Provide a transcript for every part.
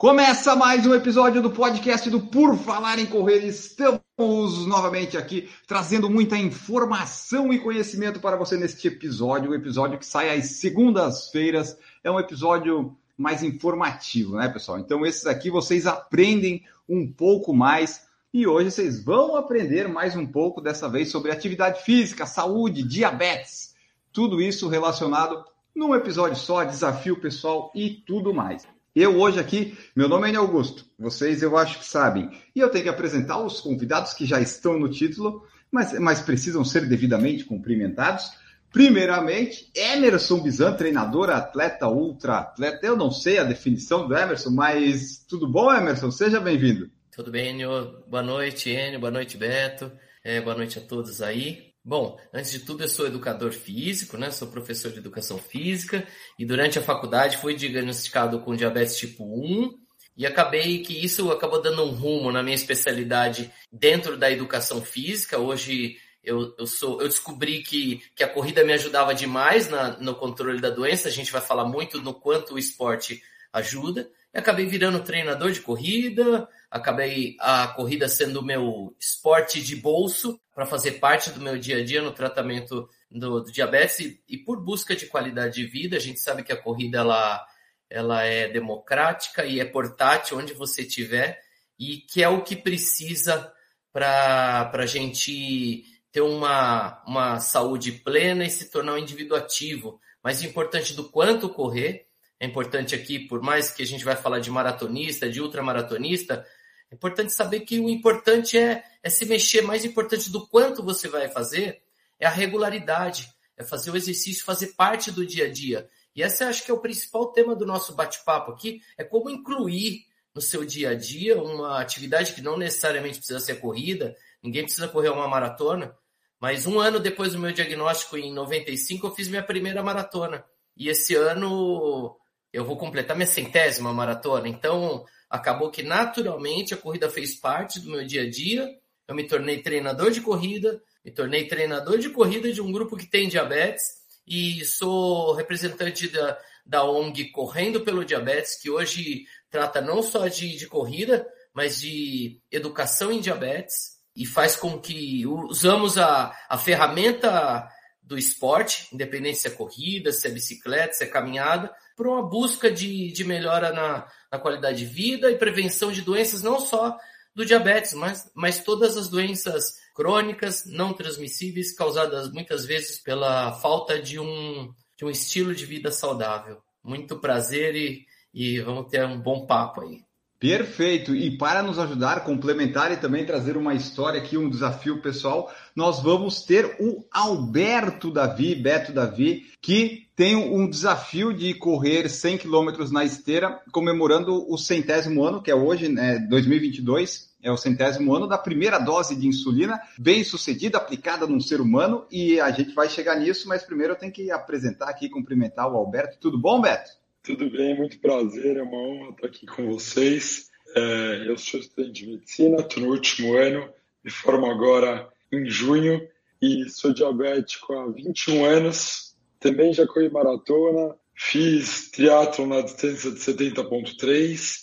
Começa mais um episódio do podcast do Por Falar em Correr. Estamos novamente aqui trazendo muita informação e conhecimento para você neste episódio. O episódio que sai às segundas-feiras é um episódio mais informativo, né, pessoal? Então, esses aqui vocês aprendem um pouco mais e hoje vocês vão aprender mais um pouco, dessa vez, sobre atividade física, saúde, diabetes. Tudo isso relacionado num episódio só, desafio pessoal e tudo mais. Eu hoje aqui, meu nome é Augusto, vocês eu acho que sabem, e eu tenho que apresentar os convidados que já estão no título, mas, mas precisam ser devidamente cumprimentados. Primeiramente, Emerson Bizan, treinador, atleta, ultra atleta. Eu não sei a definição do Emerson, mas tudo bom, Emerson? Seja bem-vindo. Tudo bem, Enio? Boa noite, Enio. Boa noite, Beto. É, boa noite a todos aí. Bom, antes de tudo, eu sou educador físico, né? Sou professor de educação física e durante a faculdade fui diagnosticado com diabetes tipo 1 e acabei que isso acabou dando um rumo na minha especialidade dentro da educação física. Hoje eu, eu sou, eu descobri que, que a corrida me ajudava demais na, no controle da doença. A gente vai falar muito no quanto o esporte ajuda. Acabei virando treinador de corrida, acabei a corrida sendo o meu esporte de bolso para fazer parte do meu dia a dia no tratamento do, do diabetes e, e, por busca de qualidade de vida. A gente sabe que a corrida ela, ela é democrática e é portátil onde você estiver e que é o que precisa para a gente ter uma, uma saúde plena e se tornar um indivíduo ativo. Mais importante do quanto correr, é importante aqui, por mais que a gente vai falar de maratonista, de ultramaratonista, é importante saber que o importante é, é se mexer, mais importante do quanto você vai fazer é a regularidade, é fazer o exercício fazer parte do dia a dia. E esse acho que é o principal tema do nosso bate-papo aqui, é como incluir no seu dia a dia uma atividade que não necessariamente precisa ser corrida, ninguém precisa correr uma maratona, mas um ano depois do meu diagnóstico, em 95, eu fiz minha primeira maratona. E esse ano eu vou completar minha centésima maratona. Então, acabou que naturalmente a corrida fez parte do meu dia a dia. Eu me tornei treinador de corrida, me tornei treinador de corrida de um grupo que tem diabetes e sou representante da, da ONG Correndo pelo Diabetes, que hoje trata não só de, de corrida, mas de educação em diabetes e faz com que usamos a, a ferramenta do esporte, independente se é corrida, se é bicicleta, se é caminhada, para uma busca de, de melhora na, na qualidade de vida e prevenção de doenças, não só do diabetes, mas, mas todas as doenças crônicas, não transmissíveis, causadas muitas vezes pela falta de um, de um estilo de vida saudável. Muito prazer e, e vamos ter um bom papo aí. Perfeito. E para nos ajudar, complementar e também trazer uma história aqui, um desafio pessoal, nós vamos ter o Alberto Davi, Beto Davi, que tem um desafio de correr 100 quilômetros na esteira, comemorando o centésimo ano, que é hoje, né, 2022, é o centésimo ano da primeira dose de insulina, bem sucedida, aplicada num ser humano, e a gente vai chegar nisso, mas primeiro eu tenho que apresentar aqui, cumprimentar o Alberto. Tudo bom, Beto? Tudo bem, muito prazer, é uma honra estar aqui com vocês. É, eu sou estudante de medicina, estou no último ano, me formo agora em junho e sou diabético há 21 anos. Também já corri maratona, fiz triatlo na distância de 70.3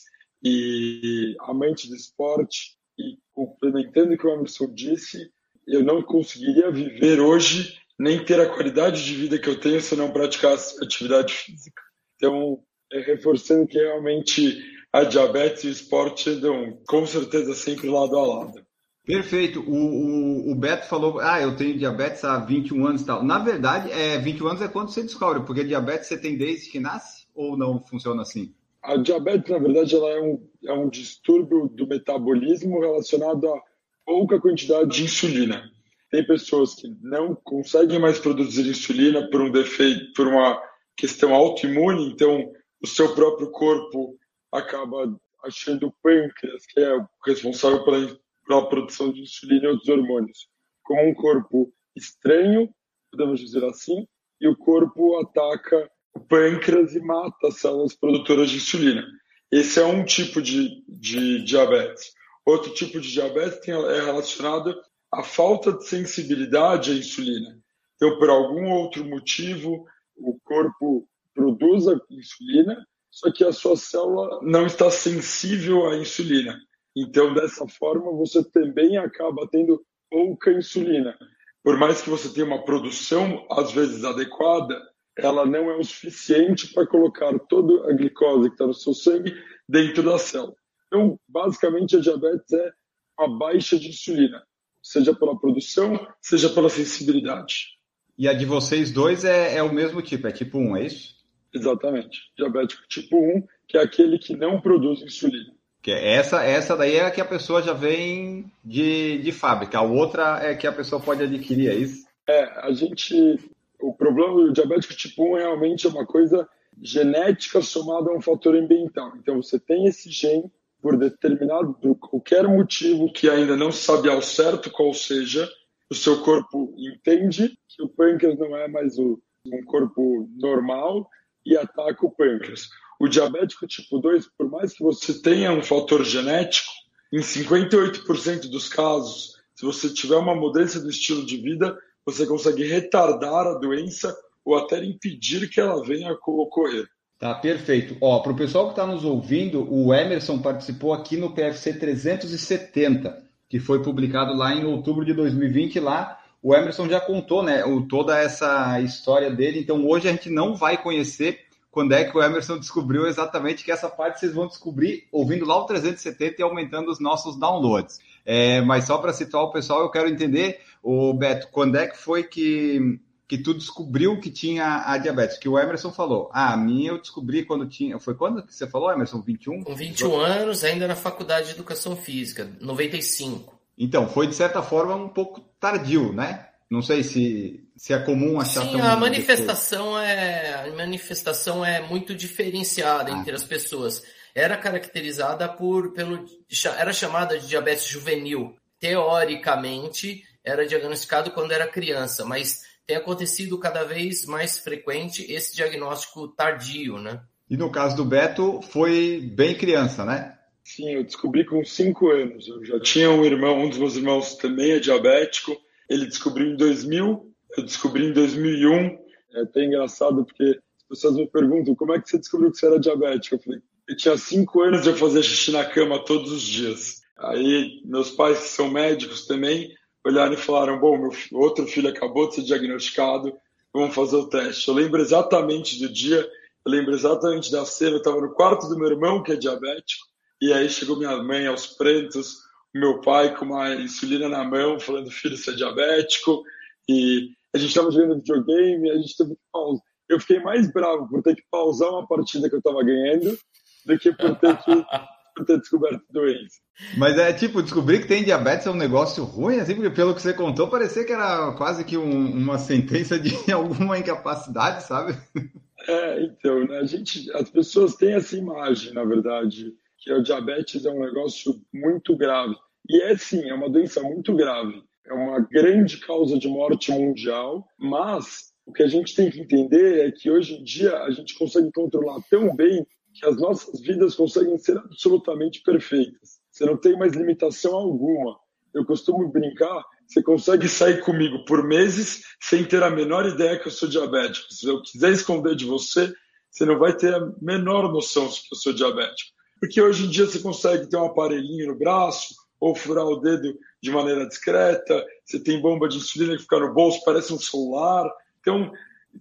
e amante do esporte. E complementando o que o Emerson disse, eu não conseguiria viver hoje nem ter a qualidade de vida que eu tenho se eu não praticasse atividade física. Então, é, reforçando que realmente a diabetes e o esporte andam com certeza sempre lado a lado. Perfeito. O, o, o, Beto falou, ah, eu tenho diabetes há 21 anos e tal. Na verdade, é, 21 anos é quando você descobre, porque diabetes você tem desde que nasce ou não funciona assim? A diabetes, na verdade, ela é um, é um distúrbio do metabolismo relacionado a pouca quantidade de insulina. Tem pessoas que não conseguem mais produzir insulina por um defeito, por uma questão autoimune, então o seu próprio corpo acaba achando o pâncreas, que é o responsável pela, pela produção de insulina e outros hormônios, como um corpo estranho, podemos dizer assim, e o corpo ataca o pâncreas e mata as células produtoras de insulina. Esse é um tipo de, de diabetes. Outro tipo de diabetes tem, é relacionado à falta de sensibilidade à insulina. Então, por algum outro motivo, o corpo produz a insulina, só que a sua célula não está sensível à insulina. Então, dessa forma, você também acaba tendo pouca insulina. Por mais que você tenha uma produção, às vezes, adequada, ela não é o suficiente para colocar toda a glicose que está no seu sangue dentro da célula. Então, basicamente, a diabetes é uma baixa de insulina, seja pela produção, seja pela sensibilidade. E a de vocês dois é, é o mesmo tipo, é tipo 1, é isso? Exatamente. Diabético tipo 1, que é aquele que não produz insulina. Que essa, essa daí é a que a pessoa já vem de, de fábrica, a outra é que a pessoa pode adquirir, é isso? É, a gente. O problema do diabético tipo 1 realmente é uma coisa genética somada a um fator ambiental. Então, você tem esse gene por determinado, por qualquer motivo que ainda não se sabe ao certo qual seja, o seu corpo entende que o pâncreas não é mais o, um corpo normal e ataca o pâncreas. O diabético tipo 2, por mais que você tenha um fator genético, em 58% dos casos, se você tiver uma mudança do estilo de vida, você consegue retardar a doença ou até impedir que ela venha a ocorrer. Tá, perfeito. Ó, para o pessoal que está nos ouvindo, o Emerson participou aqui no PFC 370, que foi publicado lá em outubro de 2020. Lá o Emerson já contou, né, o, toda essa história dele. Então hoje a gente não vai conhecer quando é que o Emerson descobriu exatamente que essa parte vocês vão descobrir ouvindo lá o 370 e aumentando os nossos downloads. É, mas só para situar o pessoal, eu quero entender, o Beto, quando é que foi que que tu descobriu que tinha a diabetes, que o Emerson falou. Ah, a minha eu descobri quando tinha. Foi quando que você falou, Emerson? 21? Com 21 anos, ainda na faculdade de educação física, 95. Então, foi de certa forma um pouco tardio, né? Não sei se, se é comum achar Sim, a manifestação é a manifestação é muito diferenciada ah. entre as pessoas. Era caracterizada por pelo era chamada de diabetes juvenil. Teoricamente, era diagnosticado quando era criança, mas tem acontecido cada vez mais frequente esse diagnóstico tardio, né? E no caso do Beto, foi bem criança, né? Sim, eu descobri com 5 anos. Eu já tinha um irmão, um dos meus irmãos também é diabético. Ele descobriu em 2000, eu descobri em 2001. É até engraçado porque as pessoas me perguntam como é que você descobriu que você era diabético. Eu falei, eu tinha 5 anos de eu fazer xixi na cama todos os dias. Aí meus pais, que são médicos também, olharam e falaram: Bom, meu outro filho acabou de ser diagnosticado, vamos fazer o teste. Eu lembro exatamente do dia, eu lembro exatamente da cena. Eu estava no quarto do meu irmão, que é diabético, e aí chegou minha mãe aos prantos, meu pai com uma insulina na mão, falando: Filho, você é diabético. E a gente estava jogando videogame, a gente teve que pausar. Eu fiquei mais bravo por ter que pausar uma partida que eu estava ganhando do que por ter que por ter descoberto doença. Mas é tipo, descobrir que tem diabetes é um negócio ruim, assim, porque pelo que você contou, parecia que era quase que um, uma sentença de alguma incapacidade, sabe? É, então, né, a gente, as pessoas têm essa imagem, na verdade, que o diabetes é um negócio muito grave. E é sim, é uma doença muito grave. É uma grande causa de morte mundial, mas o que a gente tem que entender é que hoje em dia a gente consegue controlar tão bem que as nossas vidas conseguem ser absolutamente perfeitas. Você não tem mais limitação alguma. Eu costumo brincar, você consegue sair comigo por meses sem ter a menor ideia que eu sou diabético. Se eu quiser esconder de você, você não vai ter a menor noção que eu sou diabético. Porque hoje em dia você consegue ter um aparelhinho no braço ou furar o dedo de maneira discreta, você tem bomba de insulina que fica no bolso, parece um celular. Então,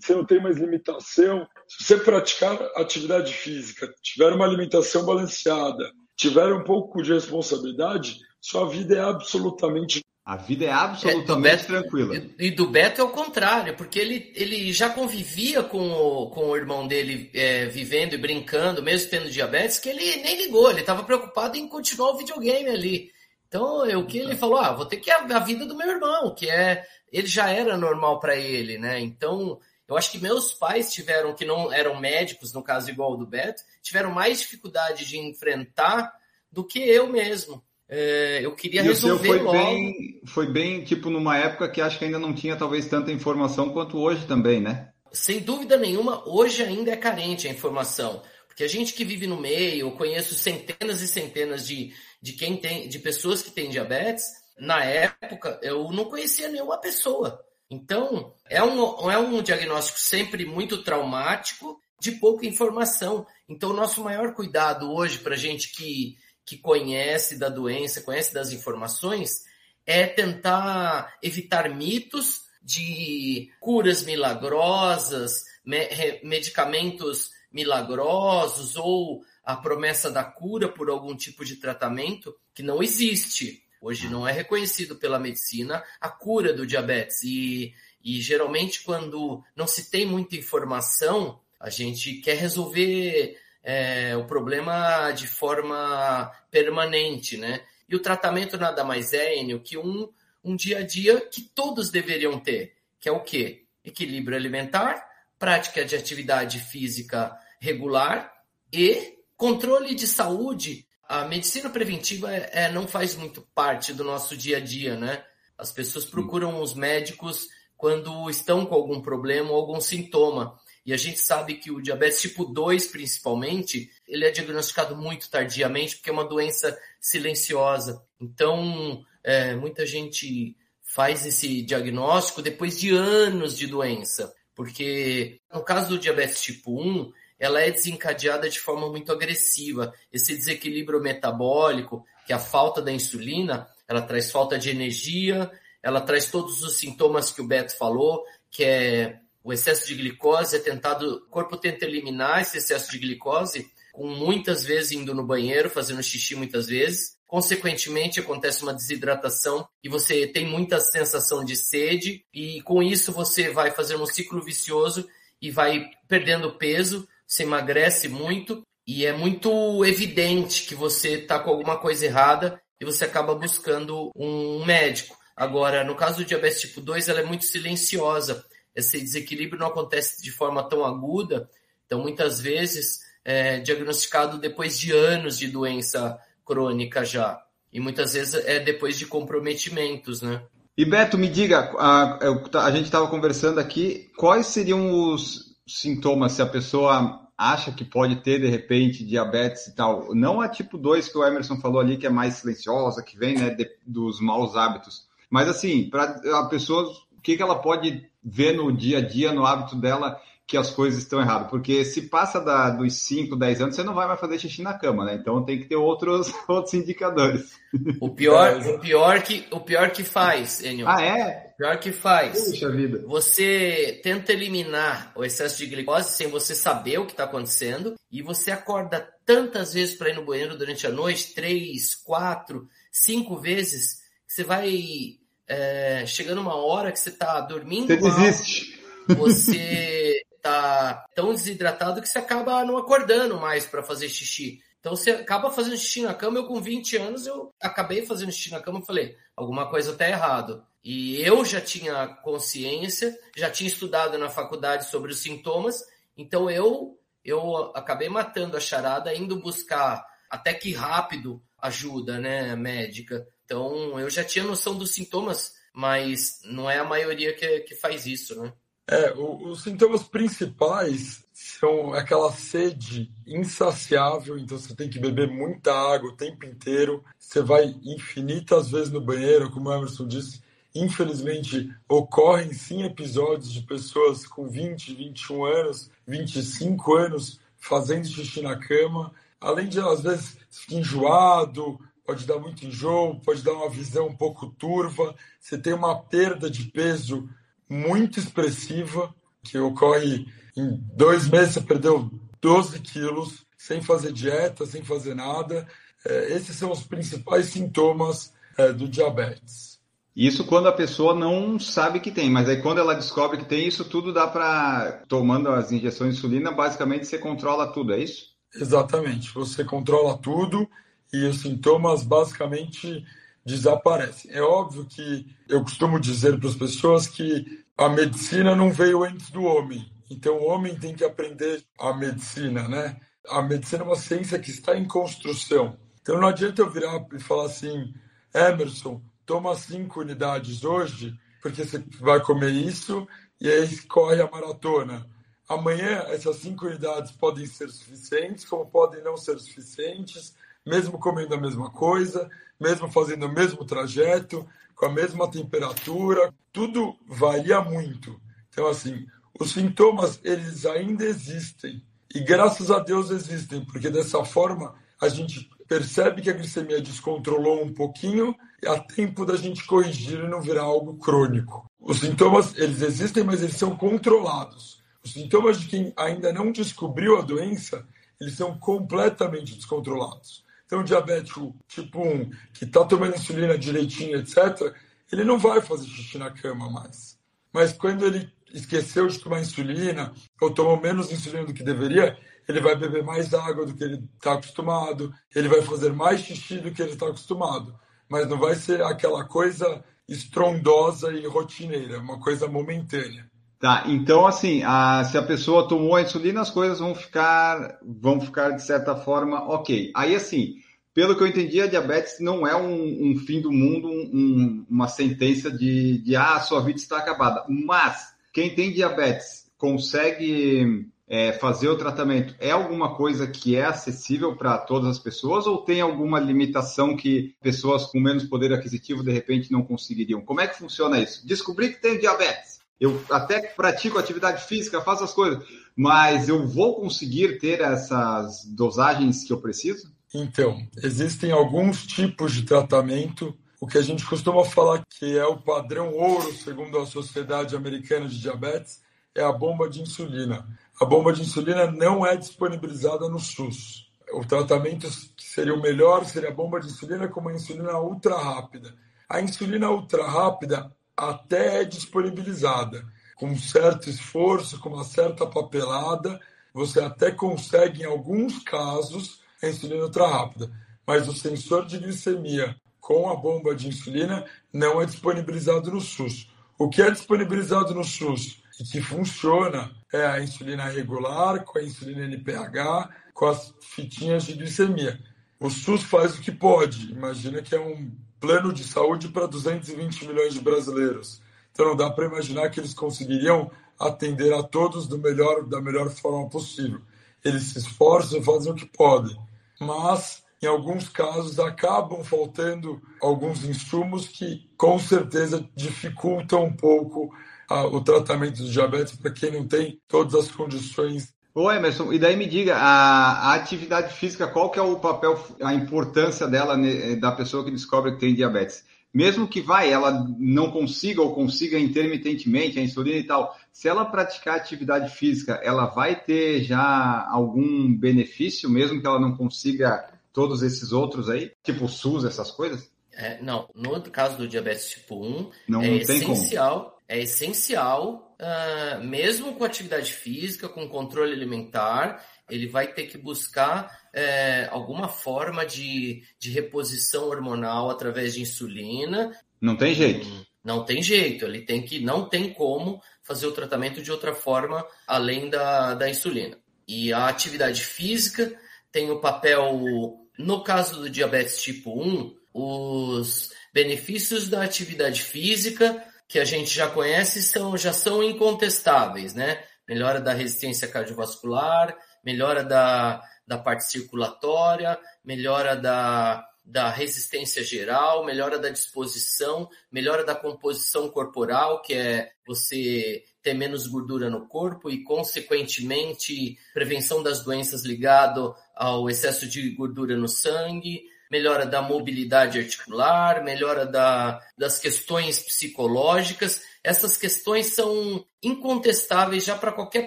você não tem mais limitação. Se você praticar atividade física, tiver uma alimentação balanceada, tiver um pouco de responsabilidade, sua vida é absolutamente. A vida é absolutamente é, Beto, tranquila. E, do Beto é o contrário, porque ele, ele já convivia com o, com o irmão dele é, vivendo e brincando, mesmo tendo diabetes, que ele nem ligou, ele estava preocupado em continuar o videogame ali. Então, é o que ele falou, ah, vou ter que a, a vida do meu irmão, que é ele já era normal para ele, né? Então, eu acho que meus pais tiveram, que não eram médicos, no caso igual o do Beto, tiveram mais dificuldade de enfrentar do que eu mesmo. É, eu queria e resolver foi logo. Bem, foi bem, tipo, numa época que acho que ainda não tinha talvez tanta informação quanto hoje também, né? sem dúvida nenhuma, hoje ainda é carente a informação. Porque a gente que vive no meio, eu conheço centenas e centenas de, de quem tem, de pessoas que têm diabetes. Na época, eu não conhecia nenhuma pessoa. Então, é um, é um diagnóstico sempre muito traumático, de pouca informação. Então, o nosso maior cuidado hoje para a gente que, que conhece da doença, conhece das informações, é tentar evitar mitos de curas milagrosas, me, medicamentos milagrosos ou a promessa da cura por algum tipo de tratamento que não existe. Hoje não é reconhecido pela medicina a cura do diabetes. E, e geralmente, quando não se tem muita informação, a gente quer resolver é, o problema de forma permanente, né? E o tratamento nada mais é, Enio, que um, um dia a dia que todos deveriam ter, que é o quê? Equilíbrio alimentar, prática de atividade física regular e controle de saúde. A medicina preventiva é, é, não faz muito parte do nosso dia a dia, né? As pessoas procuram os médicos quando estão com algum problema ou algum sintoma. E a gente sabe que o diabetes tipo 2, principalmente, ele é diagnosticado muito tardiamente, porque é uma doença silenciosa. Então, é, muita gente faz esse diagnóstico depois de anos de doença. Porque no caso do diabetes tipo 1, ela é desencadeada de forma muito agressiva. Esse desequilíbrio metabólico, que é a falta da insulina, ela traz falta de energia, ela traz todos os sintomas que o Beto falou, que é o excesso de glicose, é tentado, o corpo tenta eliminar esse excesso de glicose, com muitas vezes indo no banheiro, fazendo xixi muitas vezes. Consequentemente, acontece uma desidratação e você tem muita sensação de sede, e com isso você vai fazer um ciclo vicioso e vai perdendo peso, você emagrece muito e é muito evidente que você está com alguma coisa errada e você acaba buscando um médico. Agora, no caso do diabetes tipo 2, ela é muito silenciosa. Esse desequilíbrio não acontece de forma tão aguda, então muitas vezes é diagnosticado depois de anos de doença crônica já. E muitas vezes é depois de comprometimentos, né? E Beto, me diga, a, a gente estava conversando aqui, quais seriam os sintomas se a pessoa acha que pode ter de repente diabetes e tal? Não a tipo 2 que o Emerson falou ali, que é mais silenciosa, que vem né, de, dos maus hábitos. Mas assim, para a pessoa, o que, que ela pode ver no dia a dia, no hábito dela, que as coisas estão erradas. Porque se passa da, dos 5, 10 anos, você não vai mais fazer xixi na cama, né? Então tem que ter outros, outros indicadores. O pior, o pior que o pior que faz, Enio. Ah, é? Pior que faz. Puxa vida. Você tenta eliminar o excesso de glicose sem você saber o que está acontecendo e você acorda tantas vezes para ir no banheiro durante a noite, três, quatro, cinco vezes, você vai é, chegando uma hora que você está dormindo. Você desiste. Você tá tão desidratado que você acaba não acordando mais para fazer xixi. Então você acaba fazendo xixi na cama. Eu com 20 anos eu acabei fazendo xixi na cama e falei, alguma coisa tá errado. E eu já tinha consciência, já tinha estudado na faculdade sobre os sintomas, então eu eu acabei matando a charada indo buscar até que rápido ajuda, né, médica. Então eu já tinha noção dos sintomas, mas não é a maioria que, que faz isso, né? É, o, os sintomas principais são aquela sede insaciável, então você tem que beber muita água o tempo inteiro, você vai infinitas vezes no banheiro, como o Emerson disse. Infelizmente, ocorrem sim episódios de pessoas com 20, 21 anos, 25 anos fazendo xixi na cama, além de às vezes ficar enjoado, pode dar muito enjoo, pode dar uma visão um pouco turva, você tem uma perda de peso muito expressiva, que ocorre em dois meses, você perdeu 12 quilos, sem fazer dieta, sem fazer nada. É, esses são os principais sintomas é, do diabetes. Isso quando a pessoa não sabe que tem, mas aí quando ela descobre que tem, isso tudo dá para, tomando as injeções de insulina, basicamente você controla tudo, é isso? Exatamente, você controla tudo e os sintomas basicamente desaparecem. É óbvio que eu costumo dizer para as pessoas que a medicina não veio antes do homem. Então o homem tem que aprender a medicina, né? A medicina é uma ciência que está em construção. Então não adianta eu virar e falar assim, Emerson, toma cinco unidades hoje, porque você vai comer isso e aí corre a maratona. Amanhã, essas cinco unidades podem ser suficientes, como podem não ser suficientes, mesmo comendo a mesma coisa, mesmo fazendo o mesmo trajeto, com a mesma temperatura, tudo varia muito. Então, assim, os sintomas, eles ainda existem. E graças a Deus existem, porque dessa forma a gente percebe que a glicemia descontrolou um pouquinho há tempo da gente corrigir e não virar algo crônico. Os sintomas, eles existem, mas eles são controlados. Os sintomas de quem ainda não descobriu a doença, eles são completamente descontrolados. Então, o diabético tipo 1, que está tomando insulina direitinho, etc., ele não vai fazer xixi na cama mais. Mas quando ele esqueceu de tomar insulina ou tomou menos insulina do que deveria, ele vai beber mais água do que ele está acostumado, ele vai fazer mais xixi do que ele está acostumado. Mas não vai ser aquela coisa estrondosa e rotineira, uma coisa momentânea. Tá, então assim, a, se a pessoa tomou a insulina, as coisas vão ficar, vão ficar de certa forma ok. Aí assim, pelo que eu entendi, a diabetes não é um, um fim do mundo, um, uma sentença de, de ah, sua vida está acabada. Mas quem tem diabetes consegue é, fazer o tratamento é alguma coisa que é acessível para todas as pessoas ou tem alguma limitação que pessoas com menos poder aquisitivo de repente não conseguiriam? Como é que funciona isso? Descobri que tenho diabetes eu até pratico atividade física, faço as coisas, mas eu vou conseguir ter essas dosagens que eu preciso? Então, existem alguns tipos de tratamento. O que a gente costuma falar que é o padrão ouro, segundo a Sociedade Americana de Diabetes, é a bomba de insulina. A bomba de insulina não é disponibilizada no SUS. O tratamento que seria o melhor seria a bomba de insulina com uma insulina ultra rápida. A insulina ultra rápida até é disponibilizada. Com certo esforço, com uma certa papelada, você até consegue, em alguns casos, a insulina ultra rápida. Mas o sensor de glicemia com a bomba de insulina não é disponibilizado no SUS. O que é disponibilizado no SUS e que funciona é a insulina regular, com a insulina NPH, com as fitinhas de glicemia. O SUS faz o que pode. Imagina que é um plano de saúde para 220 milhões de brasileiros. Então não dá para imaginar que eles conseguiriam atender a todos do melhor, da melhor forma possível. Eles se esforçam, fazem o que podem, mas em alguns casos acabam faltando alguns insumos que com certeza dificultam um pouco a, o tratamento do diabetes para quem não tem todas as condições Ô Emerson, e daí me diga, a, a, atividade física, qual que é o papel, a importância dela da pessoa que descobre que tem diabetes? Mesmo que vai, ela não consiga ou consiga intermitentemente a insulina e tal, se ela praticar atividade física, ela vai ter já algum benefício, mesmo que ela não consiga todos esses outros aí, tipo o SUS, essas coisas? É, não, no caso do diabetes tipo 1, não, é não essencial, como. É essencial uh, mesmo com atividade física, com controle alimentar, ele vai ter que buscar é, alguma forma de, de reposição hormonal através de insulina. Não tem jeito. Não tem jeito, ele tem que, não tem como fazer o tratamento de outra forma além da, da insulina. E a atividade física tem o papel, no caso do diabetes tipo 1, os benefícios da atividade física que a gente já conhece são, já são incontestáveis, né? Melhora da resistência cardiovascular, melhora da, da parte circulatória, melhora da, da resistência geral, melhora da disposição, melhora da composição corporal, que é você ter menos gordura no corpo e, consequentemente, prevenção das doenças ligado ao excesso de gordura no sangue, melhora da mobilidade articular, melhora da, das questões psicológicas. Essas questões são incontestáveis já para qualquer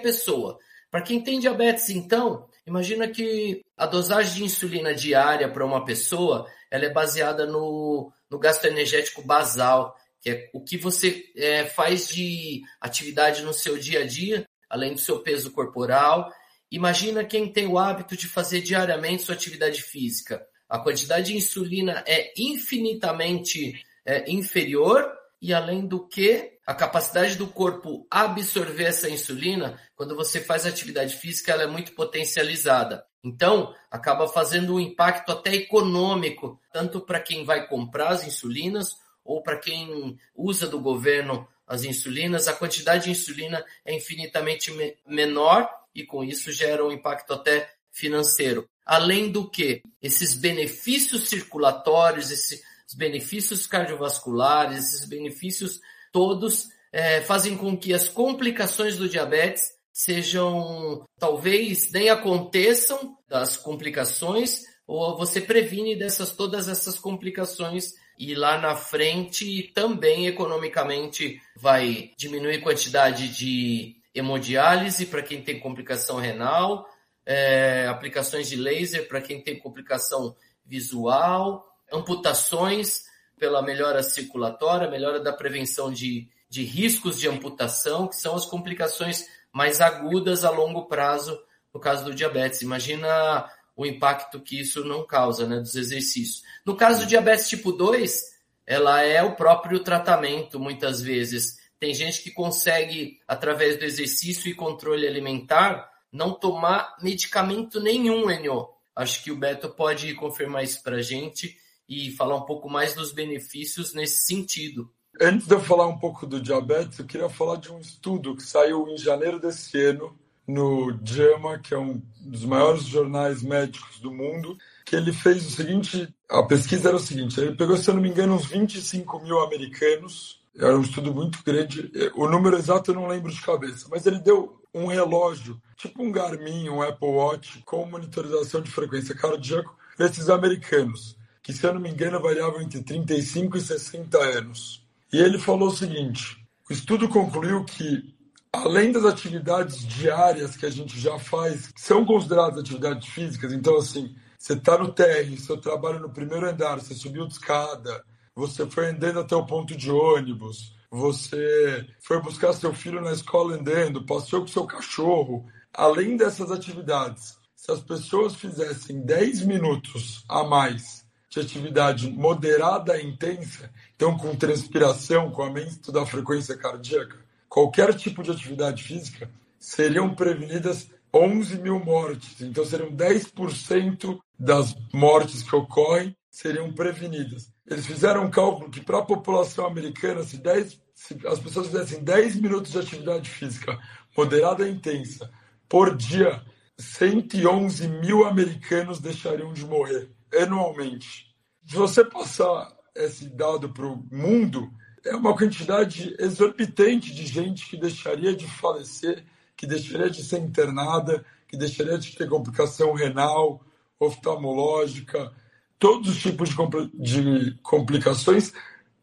pessoa. Para quem tem diabetes, então, imagina que a dosagem de insulina diária para uma pessoa ela é baseada no, no gasto energético basal, que é o que você é, faz de atividade no seu dia a dia, além do seu peso corporal. Imagina quem tem o hábito de fazer diariamente sua atividade física a quantidade de insulina é infinitamente é, inferior e além do que a capacidade do corpo absorver essa insulina, quando você faz atividade física, ela é muito potencializada. Então, acaba fazendo um impacto até econômico, tanto para quem vai comprar as insulinas ou para quem usa do governo as insulinas, a quantidade de insulina é infinitamente me menor e com isso gera um impacto até financeiro. Além do que, esses benefícios circulatórios, esses benefícios cardiovasculares, esses benefícios todos é, fazem com que as complicações do diabetes sejam, talvez nem aconteçam das complicações, ou você previne dessas todas essas complicações e lá na frente também economicamente vai diminuir a quantidade de hemodiálise para quem tem complicação renal, é, aplicações de laser para quem tem complicação visual, amputações pela melhora circulatória, melhora da prevenção de, de riscos de amputação, que são as complicações mais agudas a longo prazo no caso do diabetes. Imagina o impacto que isso não causa, né, dos exercícios. No caso do diabetes tipo 2, ela é o próprio tratamento, muitas vezes. Tem gente que consegue, através do exercício e controle alimentar, não tomar medicamento nenhum, Enio. Acho que o Beto pode confirmar isso para a gente e falar um pouco mais dos benefícios nesse sentido. Antes de eu falar um pouco do diabetes, eu queria falar de um estudo que saiu em janeiro desse ano no JAMA, que é um dos maiores jornais médicos do mundo, que ele fez o seguinte, a pesquisa era o seguinte, ele pegou, se eu não me engano, uns 25 mil americanos, era um estudo muito grande, o número exato eu não lembro de cabeça, mas ele deu um relógio, tipo um Garmin, um Apple Watch, com monitorização de frequência cardíaca esses americanos, que, se eu não me engano, variavam entre 35 e 60 anos. E ele falou o seguinte: o estudo concluiu que além das atividades diárias que a gente já faz, que são consideradas atividades físicas, então assim, você está no térreo, seu trabalho no primeiro andar, você subiu de escada, você foi andando até o ponto de ônibus, você foi buscar seu filho na escola andando, passeou com seu cachorro. Além dessas atividades, se as pessoas fizessem 10 minutos a mais de atividade moderada e intensa, então com transpiração, com aumento da frequência cardíaca, qualquer tipo de atividade física, seriam prevenidas 11 mil mortes. Então, seriam 10% das mortes que ocorrem seriam prevenidas. Eles fizeram um cálculo que, para a população americana, se, 10, se as pessoas fizessem 10 minutos de atividade física moderada e intensa por dia, 111 mil americanos deixariam de morrer anualmente. Se você passar esse dado para o mundo, é uma quantidade exorbitante de gente que deixaria de falecer, que deixaria de ser internada, que deixaria de ter complicação renal, oftalmológica, todos os tipos de, compl de complicações,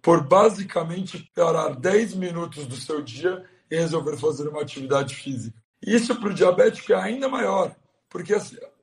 por basicamente parar 10 minutos do seu dia e resolver fazer uma atividade física. Isso para o diabético é ainda maior, porque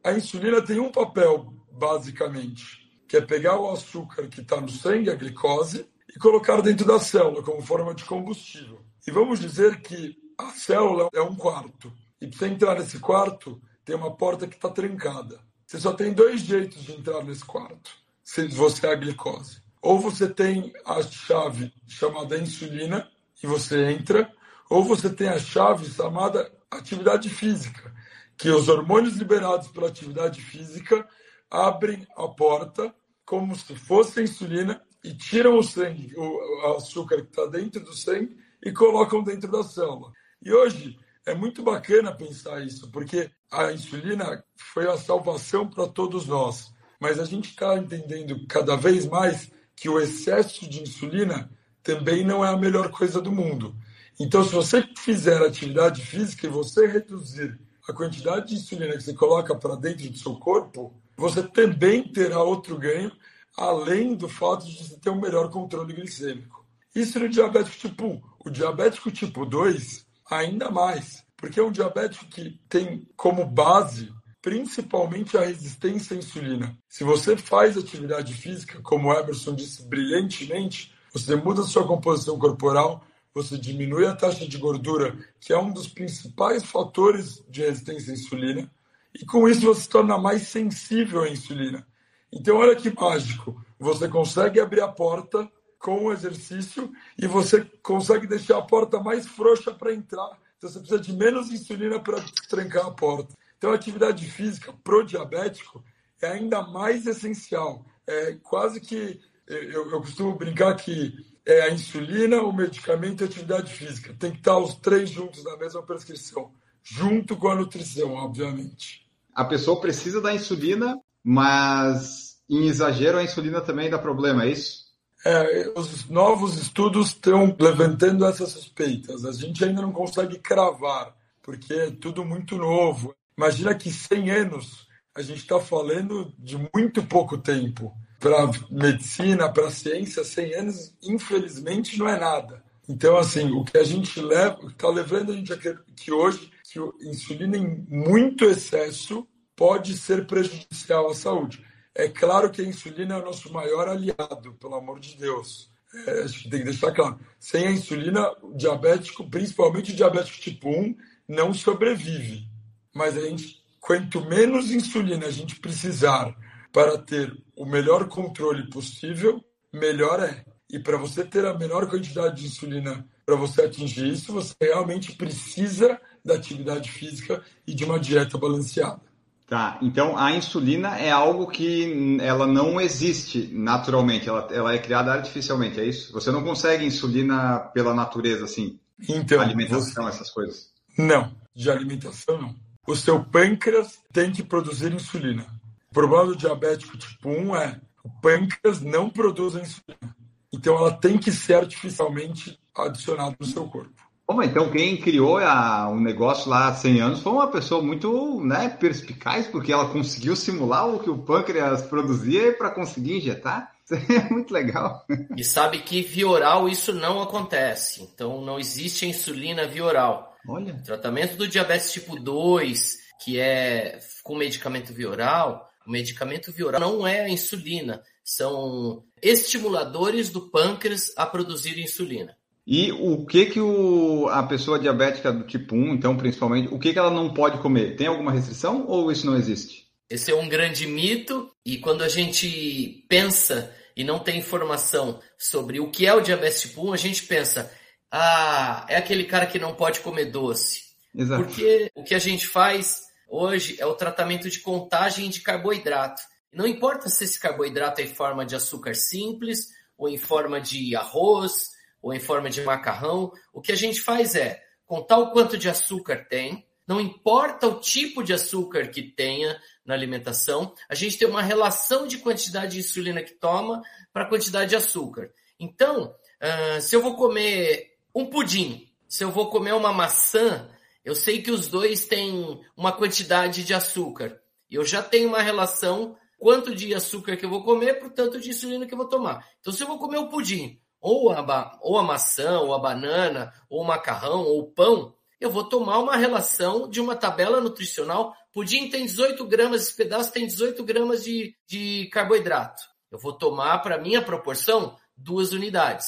a insulina tem um papel, basicamente, que é pegar o açúcar que está no sangue, a glicose, e colocar dentro da célula como forma de combustível. E vamos dizer que a célula é um quarto. E para você entrar nesse quarto, tem uma porta que está trancada. Você só tem dois jeitos de entrar nesse quarto, se você é a glicose. Ou você tem a chave chamada insulina e você entra, ou você tem a chave chamada atividade física, que os hormônios liberados pela atividade física abrem a porta como se fosse insulina e tiram o sangue, o açúcar que está dentro do sangue e colocam dentro da célula. E hoje é muito bacana pensar isso, porque a insulina foi a salvação para todos nós. Mas a gente está entendendo cada vez mais que o excesso de insulina também não é a melhor coisa do mundo. Então, se você fizer atividade física e você reduzir a quantidade de insulina que você coloca para dentro do seu corpo, você também terá outro ganho além do fato de você ter um melhor controle glicêmico. Isso no diabético tipo 1. O diabético tipo 2, ainda mais, porque é um diabético que tem como base principalmente a resistência à insulina. Se você faz atividade física, como o Emerson disse brilhantemente, você muda sua composição corporal, você diminui a taxa de gordura, que é um dos principais fatores de resistência à insulina, e com isso você se torna mais sensível à insulina. Então, olha que mágico. Você consegue abrir a porta com o exercício e você consegue deixar a porta mais frouxa para entrar. Então, você precisa de menos insulina para trancar a porta. Então, a atividade física pro diabético é ainda mais essencial. É quase que eu, eu costumo brincar que é a insulina, o medicamento e a atividade física. Tem que estar os três juntos na mesma prescrição, junto com a nutrição, obviamente. A pessoa precisa da insulina, mas em exagero a insulina também dá problema, é isso? É, os novos estudos estão levantando essas suspeitas. A gente ainda não consegue cravar, porque é tudo muito novo. Imagina que 100 anos a gente está falando de muito pouco tempo. Para medicina, para ciência, 100 anos, infelizmente, não é nada. Então, assim, o que a gente leva, está levando a gente a que hoje que insulina em muito excesso pode ser prejudicial à saúde. É claro que a insulina é o nosso maior aliado, pelo amor de Deus. É, a tem que deixar claro. Sem a insulina, o diabético, principalmente o diabético tipo 1, não sobrevive. Mas a gente, quanto menos insulina a gente precisar para ter o melhor controle possível, melhor é. E para você ter a menor quantidade de insulina para você atingir isso, você realmente precisa da atividade física e de uma dieta balanceada. Tá, então a insulina é algo que ela não existe naturalmente, ela, ela é criada artificialmente, é isso? Você não consegue insulina pela natureza, assim? Então, alimentação, você... essas coisas? Não, de alimentação não. O seu pâncreas tem que produzir insulina. O problema do diabético tipo 1 é o pâncreas não produz a insulina. Então ela tem que ser artificialmente adicionada no seu corpo. Bom, então quem criou o negócio lá há 100 anos foi uma pessoa muito né, perspicaz, porque ela conseguiu simular o que o pâncreas produzia para conseguir injetar. Isso é muito legal. E sabe que via oral isso não acontece. Então não existe insulina via oral. Olha. O tratamento do diabetes tipo 2, que é com medicamento via oral, o medicamento via oral não é a insulina, são estimuladores do pâncreas a produzir insulina. E o que que o, a pessoa diabética do tipo 1, então, principalmente, o que que ela não pode comer? Tem alguma restrição ou isso não existe? Esse é um grande mito e quando a gente pensa e não tem informação sobre o que é o diabetes tipo 1, a gente pensa, ah, é aquele cara que não pode comer doce. Exato. Porque o que a gente faz hoje é o tratamento de contagem de carboidrato. Não importa se esse carboidrato é em forma de açúcar simples ou em forma de arroz, ou em forma de macarrão, o que a gente faz é contar o quanto de açúcar tem, não importa o tipo de açúcar que tenha na alimentação, a gente tem uma relação de quantidade de insulina que toma para a quantidade de açúcar. Então, uh, se eu vou comer um pudim, se eu vou comer uma maçã, eu sei que os dois têm uma quantidade de açúcar. Eu já tenho uma relação quanto de açúcar que eu vou comer para o tanto de insulina que eu vou tomar. Então, se eu vou comer o pudim, ou a, ou a maçã, ou a banana, ou o macarrão, ou o pão, eu vou tomar uma relação de uma tabela nutricional. Pudim tem 18 gramas, esse pedaço tem 18 gramas de, de carboidrato. Eu vou tomar, para minha proporção, duas unidades.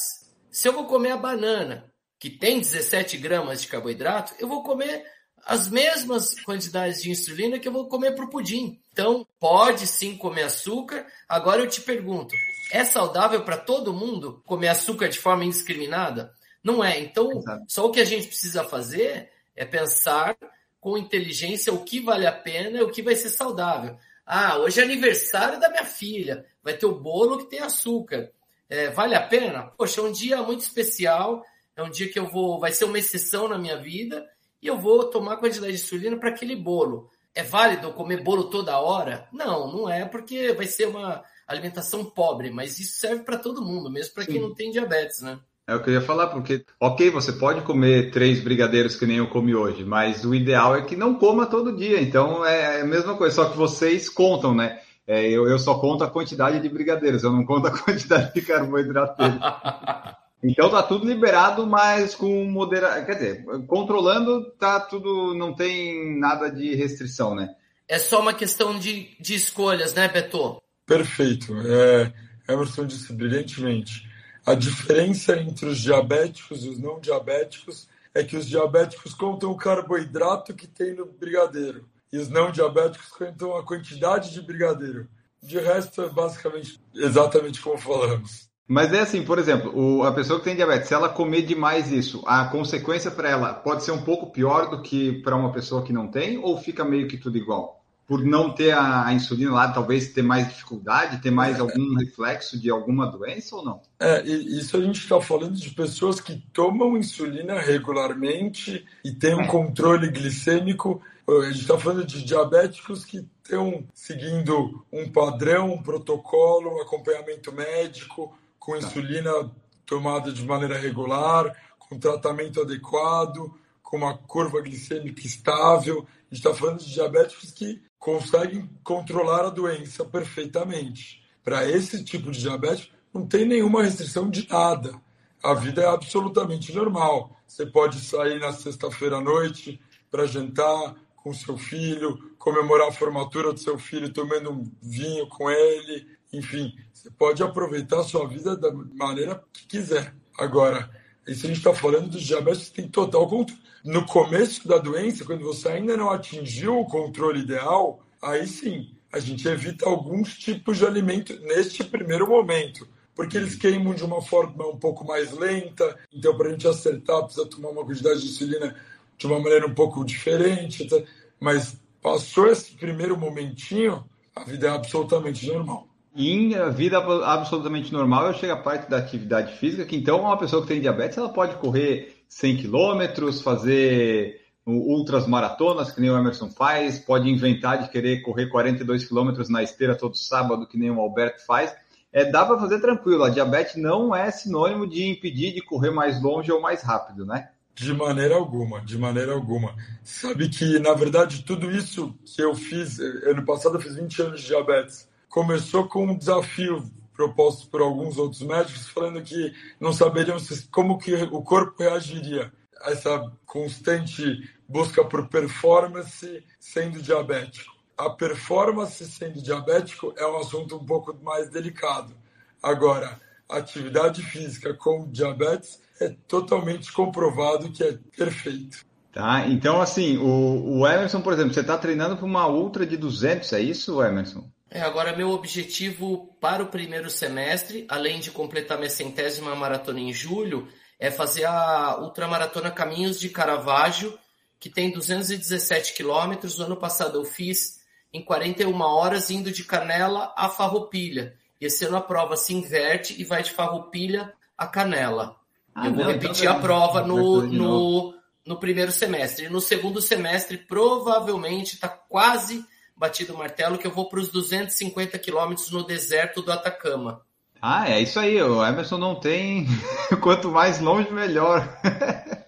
Se eu vou comer a banana, que tem 17 gramas de carboidrato, eu vou comer as mesmas quantidades de insulina que eu vou comer para o pudim. Então, pode sim comer açúcar. Agora eu te pergunto, é saudável para todo mundo comer açúcar de forma indiscriminada? Não é. Então, Exato. só o que a gente precisa fazer é pensar com inteligência o que vale a pena e o que vai ser saudável. Ah, hoje é aniversário da minha filha, vai ter o bolo que tem açúcar. É, vale a pena? Poxa, é um dia muito especial, é um dia que eu vou, vai ser uma exceção na minha vida e eu vou tomar quantidade de insulina para aquele bolo. É válido comer bolo toda hora? Não, não é, porque vai ser uma alimentação pobre, mas isso serve para todo mundo, mesmo para quem não tem diabetes, né? É o que eu ia falar, porque, ok, você pode comer três brigadeiros que nem eu comi hoje, mas o ideal é que não coma todo dia. Então é a mesma coisa, só que vocês contam, né? É, eu, eu só conto a quantidade de brigadeiros, eu não conto a quantidade de carboidrato dele. Então tá tudo liberado, mas com moderação. Quer dizer, controlando, tá tudo. Não tem nada de restrição, né? É só uma questão de, de escolhas, né, Beto? Perfeito. É, Emerson disse brilhantemente. A diferença entre os diabéticos e os não diabéticos é que os diabéticos contam o carboidrato que tem no brigadeiro e os não diabéticos contam a quantidade de brigadeiro. De resto, é basicamente exatamente como falamos. Mas é assim, por exemplo, o, a pessoa que tem diabetes, se ela comer demais isso, a consequência para ela pode ser um pouco pior do que para uma pessoa que não tem, ou fica meio que tudo igual? Por não ter a, insulina lá, talvez ter mais dificuldade, ter mais é. algum reflexo de alguma doença ou não? É, isso a gente está falando de pessoas que tomam insulina regularmente e têm um controle glicêmico. A gente está falando de diabéticos que estão seguindo um padrão, um protocolo, um acompanhamento médico, com tá. insulina tomada de maneira regular, com tratamento adequado, com uma curva glicêmica estável. A gente está falando de diabéticos que conseguem controlar a doença perfeitamente. Para esse tipo de diabetes, não tem nenhuma restrição de nada. A vida é absolutamente normal. Você pode sair na sexta-feira à noite para jantar com seu filho, comemorar a formatura do seu filho tomando um vinho com ele. Enfim, você pode aproveitar a sua vida da maneira que quiser. Agora, isso a gente está falando dos diabetes que tem total controle no começo da doença, quando você ainda não atingiu o controle ideal, aí sim, a gente evita alguns tipos de alimento neste primeiro momento, porque eles queimam de uma forma um pouco mais lenta, então para a gente acertar precisa tomar uma quantidade de insulina de uma maneira um pouco diferente, tá? mas passou esse primeiro momentinho, a vida é absolutamente normal. Em vida absolutamente normal, eu chego à parte da atividade física, que então uma pessoa que tem diabetes, ela pode correr 100 quilômetros, fazer ultras maratonas, que nem o Emerson faz, pode inventar de querer correr 42 quilômetros na esteira todo sábado, que nem o Alberto faz. É, dá para fazer tranquilo. A diabetes não é sinônimo de impedir de correr mais longe ou mais rápido, né? De maneira alguma, de maneira alguma. Sabe que, na verdade, tudo isso que eu fiz, ano passado eu fiz 20 anos de diabetes, começou com um desafio propostos por alguns outros médicos, falando que não saberiam como que o corpo reagiria a essa constante busca por performance sendo diabético. A performance sendo diabético é um assunto um pouco mais delicado. Agora, atividade física com diabetes é totalmente comprovado que é perfeito. Tá, então assim, o, o Emerson, por exemplo, você está treinando para uma ultra de 200, é isso, Emerson? É, agora meu objetivo para o primeiro semestre, além de completar minha centésima maratona em julho, é fazer a ultramaratona Caminhos de Caravaggio, que tem 217 quilômetros. O ano passado eu fiz em 41 horas, indo de Canela a Farroupilha. E esse ano a prova se inverte e vai de Farroupilha a Canela. Ah, eu vou não, repetir então, a prova no, no, no primeiro semestre. E no segundo semestre, provavelmente, está quase batido o martelo que eu vou para os 250 quilômetros no deserto do Atacama. Ah, é isso aí. O Emerson não tem. Quanto mais longe, melhor.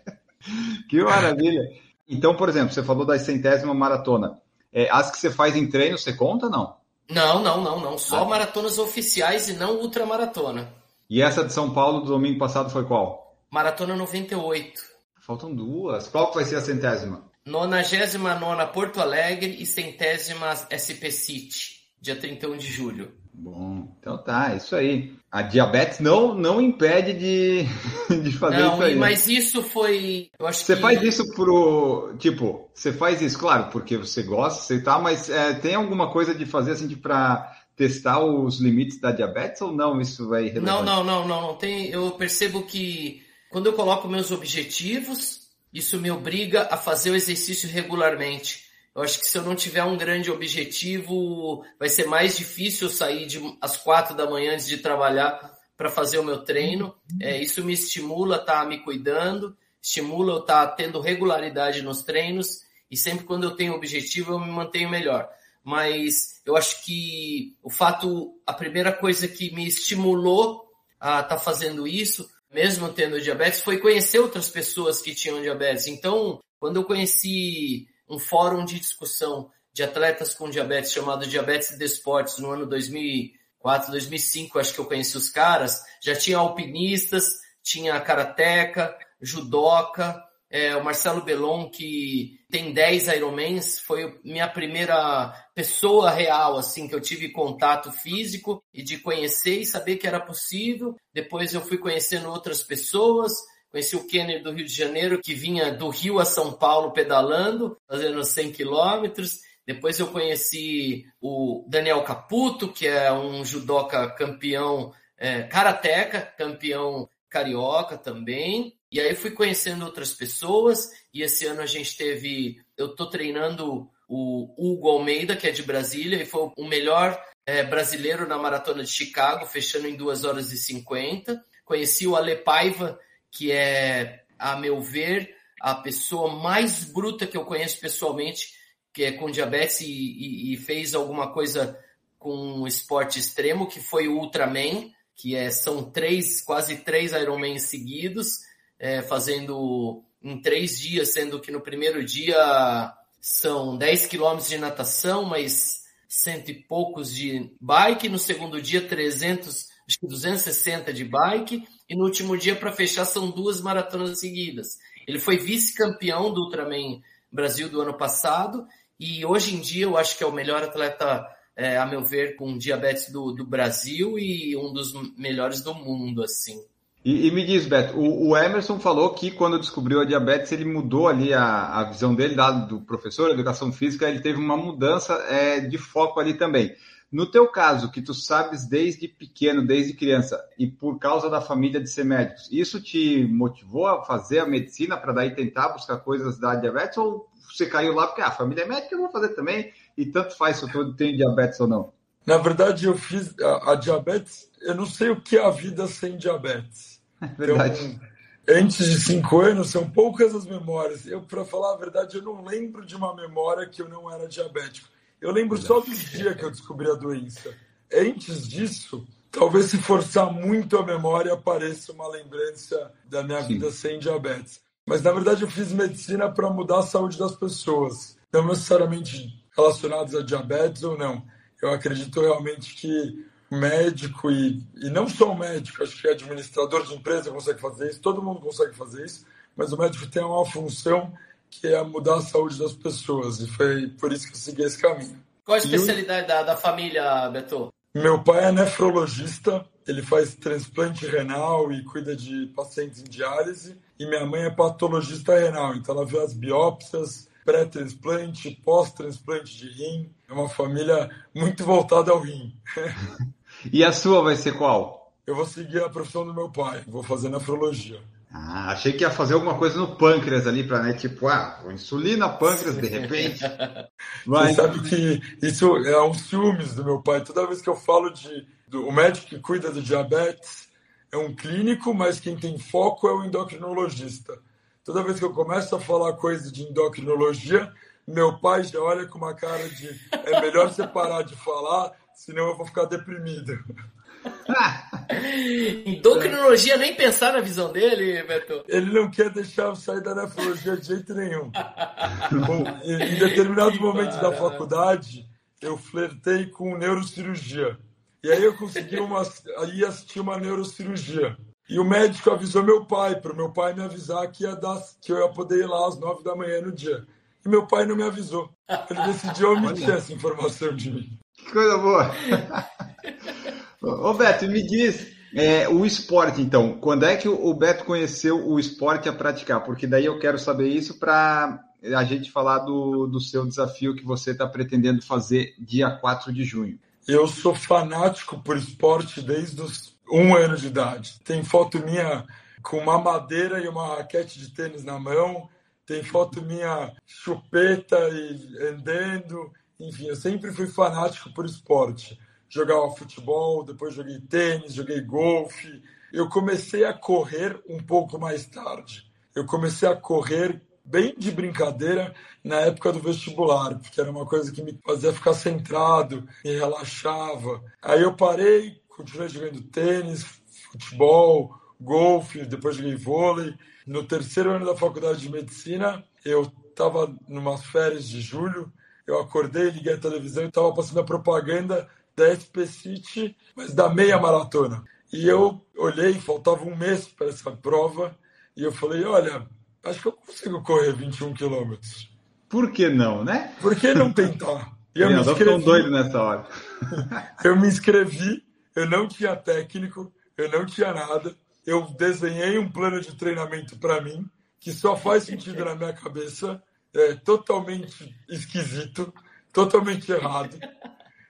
que maravilha. Então, por exemplo, você falou da centésima maratona. É, as que você faz em treino, você conta não? Não, não, não, não. Só ah. maratonas oficiais e não ultramaratona. E essa de São Paulo do domingo passado foi qual? Maratona 98. Faltam duas. Qual que vai ser a centésima? 99 Porto Alegre e centésima SP City, dia 31 de julho. Bom, então tá, isso aí. A diabetes não, não impede de, de fazer não, isso aí. Né? Mas isso foi. Eu acho você que... faz isso pro. Tipo, você faz isso, claro, porque você gosta, você tá, mas é, tem alguma coisa de fazer assim para testar os limites da diabetes ou não? Isso vai Não, não, não, não, não. Tem, eu percebo que quando eu coloco meus objetivos, isso me obriga a fazer o exercício regularmente. Eu acho que se eu não tiver um grande objetivo, vai ser mais difícil sair de, às quatro da manhã antes de trabalhar para fazer o meu treino. É, isso me estimula a estar tá me cuidando, estimula eu estar tá tendo regularidade nos treinos e sempre quando eu tenho objetivo eu me mantenho melhor. Mas eu acho que o fato, a primeira coisa que me estimulou a estar tá fazendo isso mesmo tendo diabetes, foi conhecer outras pessoas que tinham diabetes. Então, quando eu conheci um fórum de discussão de atletas com diabetes chamado Diabetes de Esportes no ano 2004, 2005, acho que eu conheci os caras, já tinha alpinistas, tinha karateca, judoca, é, o Marcelo Belon, que tem 10 Ironmans, foi minha primeira pessoa real, assim, que eu tive contato físico e de conhecer e saber que era possível. Depois eu fui conhecendo outras pessoas, conheci o Kenner do Rio de Janeiro, que vinha do Rio a São Paulo pedalando, fazendo 100 quilômetros. Depois eu conheci o Daniel Caputo, que é um judoca campeão, é, karateca, campeão carioca também. E aí fui conhecendo outras pessoas e esse ano a gente teve, eu tô treinando o Hugo Almeida, que é de Brasília, e foi o melhor é, brasileiro na maratona de Chicago, fechando em 2 horas e 50. Conheci o Ale Paiva, que é, a meu ver, a pessoa mais bruta que eu conheço pessoalmente, que é com diabetes e, e, e fez alguma coisa com um esporte extremo, que foi o Ultraman, que é, são três, quase três Ironman seguidos, é, fazendo em três dias, sendo que no primeiro dia são 10 quilômetros de natação, mas cento e poucos de bike, no segundo dia 300, acho que 260 de bike, e no último dia para fechar são duas maratonas seguidas. Ele foi vice-campeão do Ultraman Brasil do ano passado e hoje em dia eu acho que é o melhor atleta, é, a meu ver, com diabetes do, do Brasil e um dos melhores do mundo, assim. E, e, me diz, Beto, o, o, Emerson falou que quando descobriu a diabetes, ele mudou ali a, a visão dele, dado do professor, educação física, ele teve uma mudança é, de foco ali também. No teu caso, que tu sabes desde pequeno, desde criança, e por causa da família de ser médicos, isso te motivou a fazer a medicina para daí tentar buscar coisas da diabetes? Ou você caiu lá porque ah, a família é médica, eu vou fazer também, e tanto faz se eu tenho diabetes ou não? Na verdade, eu fiz a, a diabetes eu não sei o que é a vida sem diabetes. É verdade. Então, antes de cinco anos, são poucas as memórias. Eu, para falar a verdade, eu não lembro de uma memória que eu não era diabético. Eu lembro só do dia que eu descobri a doença. Antes disso, talvez se forçar muito a memória apareça uma lembrança da minha Sim. vida sem diabetes. Mas na verdade eu fiz medicina para mudar a saúde das pessoas, não necessariamente relacionados a diabetes ou não. Eu acredito realmente que médico e, e não só o médico, acho que administrador de empresa consegue fazer isso, todo mundo consegue fazer isso, mas o médico tem uma função que é mudar a saúde das pessoas e foi por isso que eu segui esse caminho. Qual a especialidade da, da família, Beto? Meu pai é nefrologista, ele faz transplante renal e cuida de pacientes em diálise, e minha mãe é patologista renal, então ela vê as biópsias, pré-transplante, pós-transplante de rim. É uma família muito voltada ao rim. E a sua vai ser qual? Eu vou seguir a profissão do meu pai, vou fazer nefrologia. Ah, achei que ia fazer alguma coisa no pâncreas ali, para né, tipo, ah, insulina, pâncreas, de repente. Mas... Você sabe que isso é um ciúmes do meu pai. Toda vez que eu falo de. Do, o médico que cuida do diabetes é um clínico, mas quem tem foco é o endocrinologista. Toda vez que eu começo a falar coisa de endocrinologia, meu pai já olha com uma cara de é melhor você parar de falar, senão eu vou ficar deprimido. Endocrinologia, nem pensar na visão dele, Beto. Ele não quer deixar eu sair da nefrologia de jeito nenhum. Bom, em determinado momento da faculdade, eu flertei com neurocirurgia. E aí eu consegui uma, aí assistir uma neurocirurgia. E o médico avisou meu pai, para o meu pai me avisar que ia, dar, que eu ia poder ir lá às nove da manhã no dia. E meu pai não me avisou. Ele decidiu omitir essa informação de mim. Que coisa boa. Ô Beto, me diz, é, o esporte, então, quando é que o Beto conheceu o esporte a praticar? Porque daí eu quero saber isso para a gente falar do, do seu desafio que você está pretendendo fazer dia 4 de junho. Eu sou fanático por esporte desde os um ano de idade. Tem foto minha com uma madeira e uma raquete de tênis na mão, tem foto minha chupeta e andando, enfim, eu sempre fui fanático por esporte. Jogava futebol, depois joguei tênis, joguei golfe. Eu comecei a correr um pouco mais tarde. Eu comecei a correr bem de brincadeira na época do vestibular, porque era uma coisa que me fazia ficar centrado, me relaxava. Aí eu parei, continuei jogando tênis, futebol, golfe, depois joguei vôlei. No terceiro ano da faculdade de medicina, eu estava numas férias de julho, eu acordei, liguei a televisão e estava passando a propaganda da SP City, mas da meia maratona. E eu olhei, faltava um mês para essa prova, e eu falei: olha, acho que eu consigo correr 21 quilômetros. Por que não, né? Por que não tentar? E eu, me inscrevi. doido nessa hora. eu me inscrevi, eu não tinha técnico, eu não tinha nada. Eu desenhei um plano de treinamento para mim, que só faz sentido na minha cabeça é, totalmente esquisito, totalmente errado.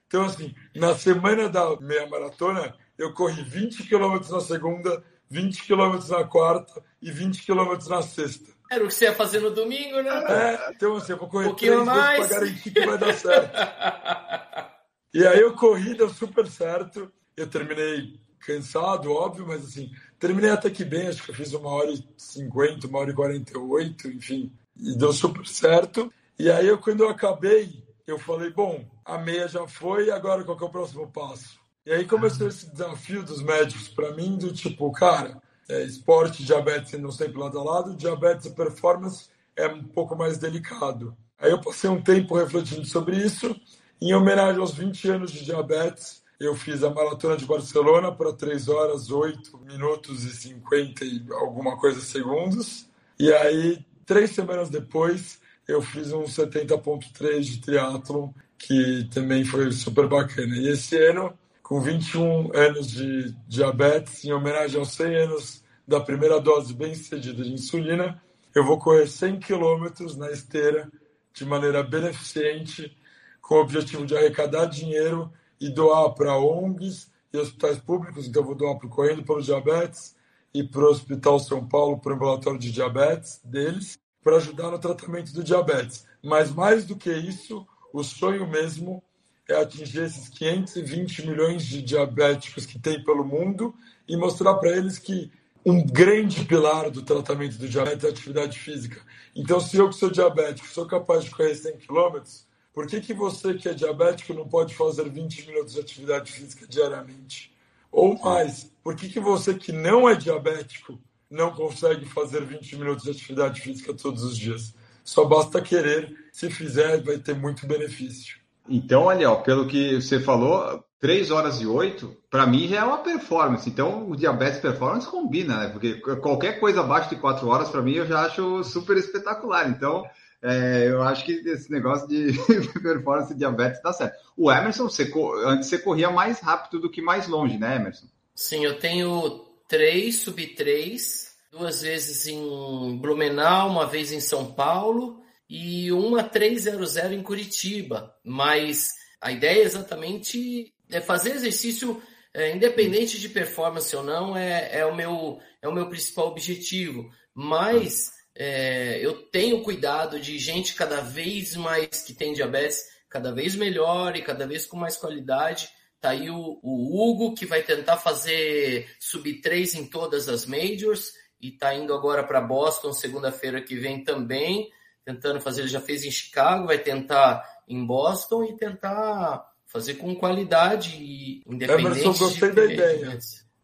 Então, assim, na semana da meia maratona, eu corri 20 quilômetros na segunda, 20 quilômetros na quarta e 20 quilômetros na sexta. Era o que você ia fazer no domingo, né? É, então assim, eu vou correr Um pouquinho mais. pra garantir que vai dar certo. E aí eu corri, deu super certo. Eu terminei cansado, óbvio, mas assim, terminei até que bem, acho que eu fiz uma hora e cinquenta, uma hora e quarenta e oito, enfim, e deu super certo. E aí eu, quando eu acabei, eu falei, bom, a meia já foi, agora qual que é o próximo passo? E aí começou esse desafio dos médicos para mim, do tipo, cara, é, esporte, diabetes não sempre lado a lado, diabetes e performance é um pouco mais delicado. Aí eu passei um tempo refletindo sobre isso, em homenagem aos 20 anos de diabetes, eu fiz a maratona de Barcelona para 3 horas, 8 minutos e 50 e alguma coisa segundos. E aí, três semanas depois, eu fiz um 70.3 de triatlon, que também foi super bacana. E esse ano, com 21 anos de diabetes, em homenagem aos 100 anos da primeira dose bem cedida de insulina, eu vou correr 100 quilômetros na esteira de maneira beneficente, com o objetivo de arrecadar dinheiro e doar para ONGs e hospitais públicos. Então, vou doar para o Correndo pelo Diabetes e para o Hospital São Paulo, para o ambulatório de diabetes deles, para ajudar no tratamento do diabetes. Mas, mais do que isso, o sonho mesmo é atingir esses 520 milhões de diabéticos que tem pelo mundo e mostrar para eles que um grande pilar do tratamento do diabetes é a atividade física. Então, se eu que sou diabético sou capaz de correr 100 quilômetros, por que, que você que é diabético não pode fazer 20 minutos de atividade física diariamente? Ou mais, por que, que você que não é diabético não consegue fazer 20 minutos de atividade física todos os dias? Só basta querer, se fizer, vai ter muito benefício. Então, ali, ó, pelo que você falou, 3 horas e 8, para mim já é uma performance. Então, o diabetes performance combina, né? Porque qualquer coisa abaixo de 4 horas, para mim, eu já acho super espetacular. Então, é, eu acho que esse negócio de performance diabetes tá certo. O Emerson, você, antes você corria mais rápido do que mais longe, né, Emerson? Sim, eu tenho 3 sub 3, duas vezes em Blumenau, uma vez em São Paulo e uma 300 em Curitiba. Mas a ideia é exatamente é fazer exercício é, independente de performance ou não, é, é, o, meu, é o meu principal objetivo. Mas é, eu tenho cuidado de gente cada vez mais que tem diabetes, cada vez melhor e cada vez com mais qualidade. Tá aí o, o Hugo, que vai tentar fazer sub 3 em todas as majors e tá indo agora para Boston segunda-feira que vem também, tentando fazer, ele já fez em Chicago, vai tentar em Boston e tentar fazer com qualidade e independente. Emerson, gostei de, da ideia.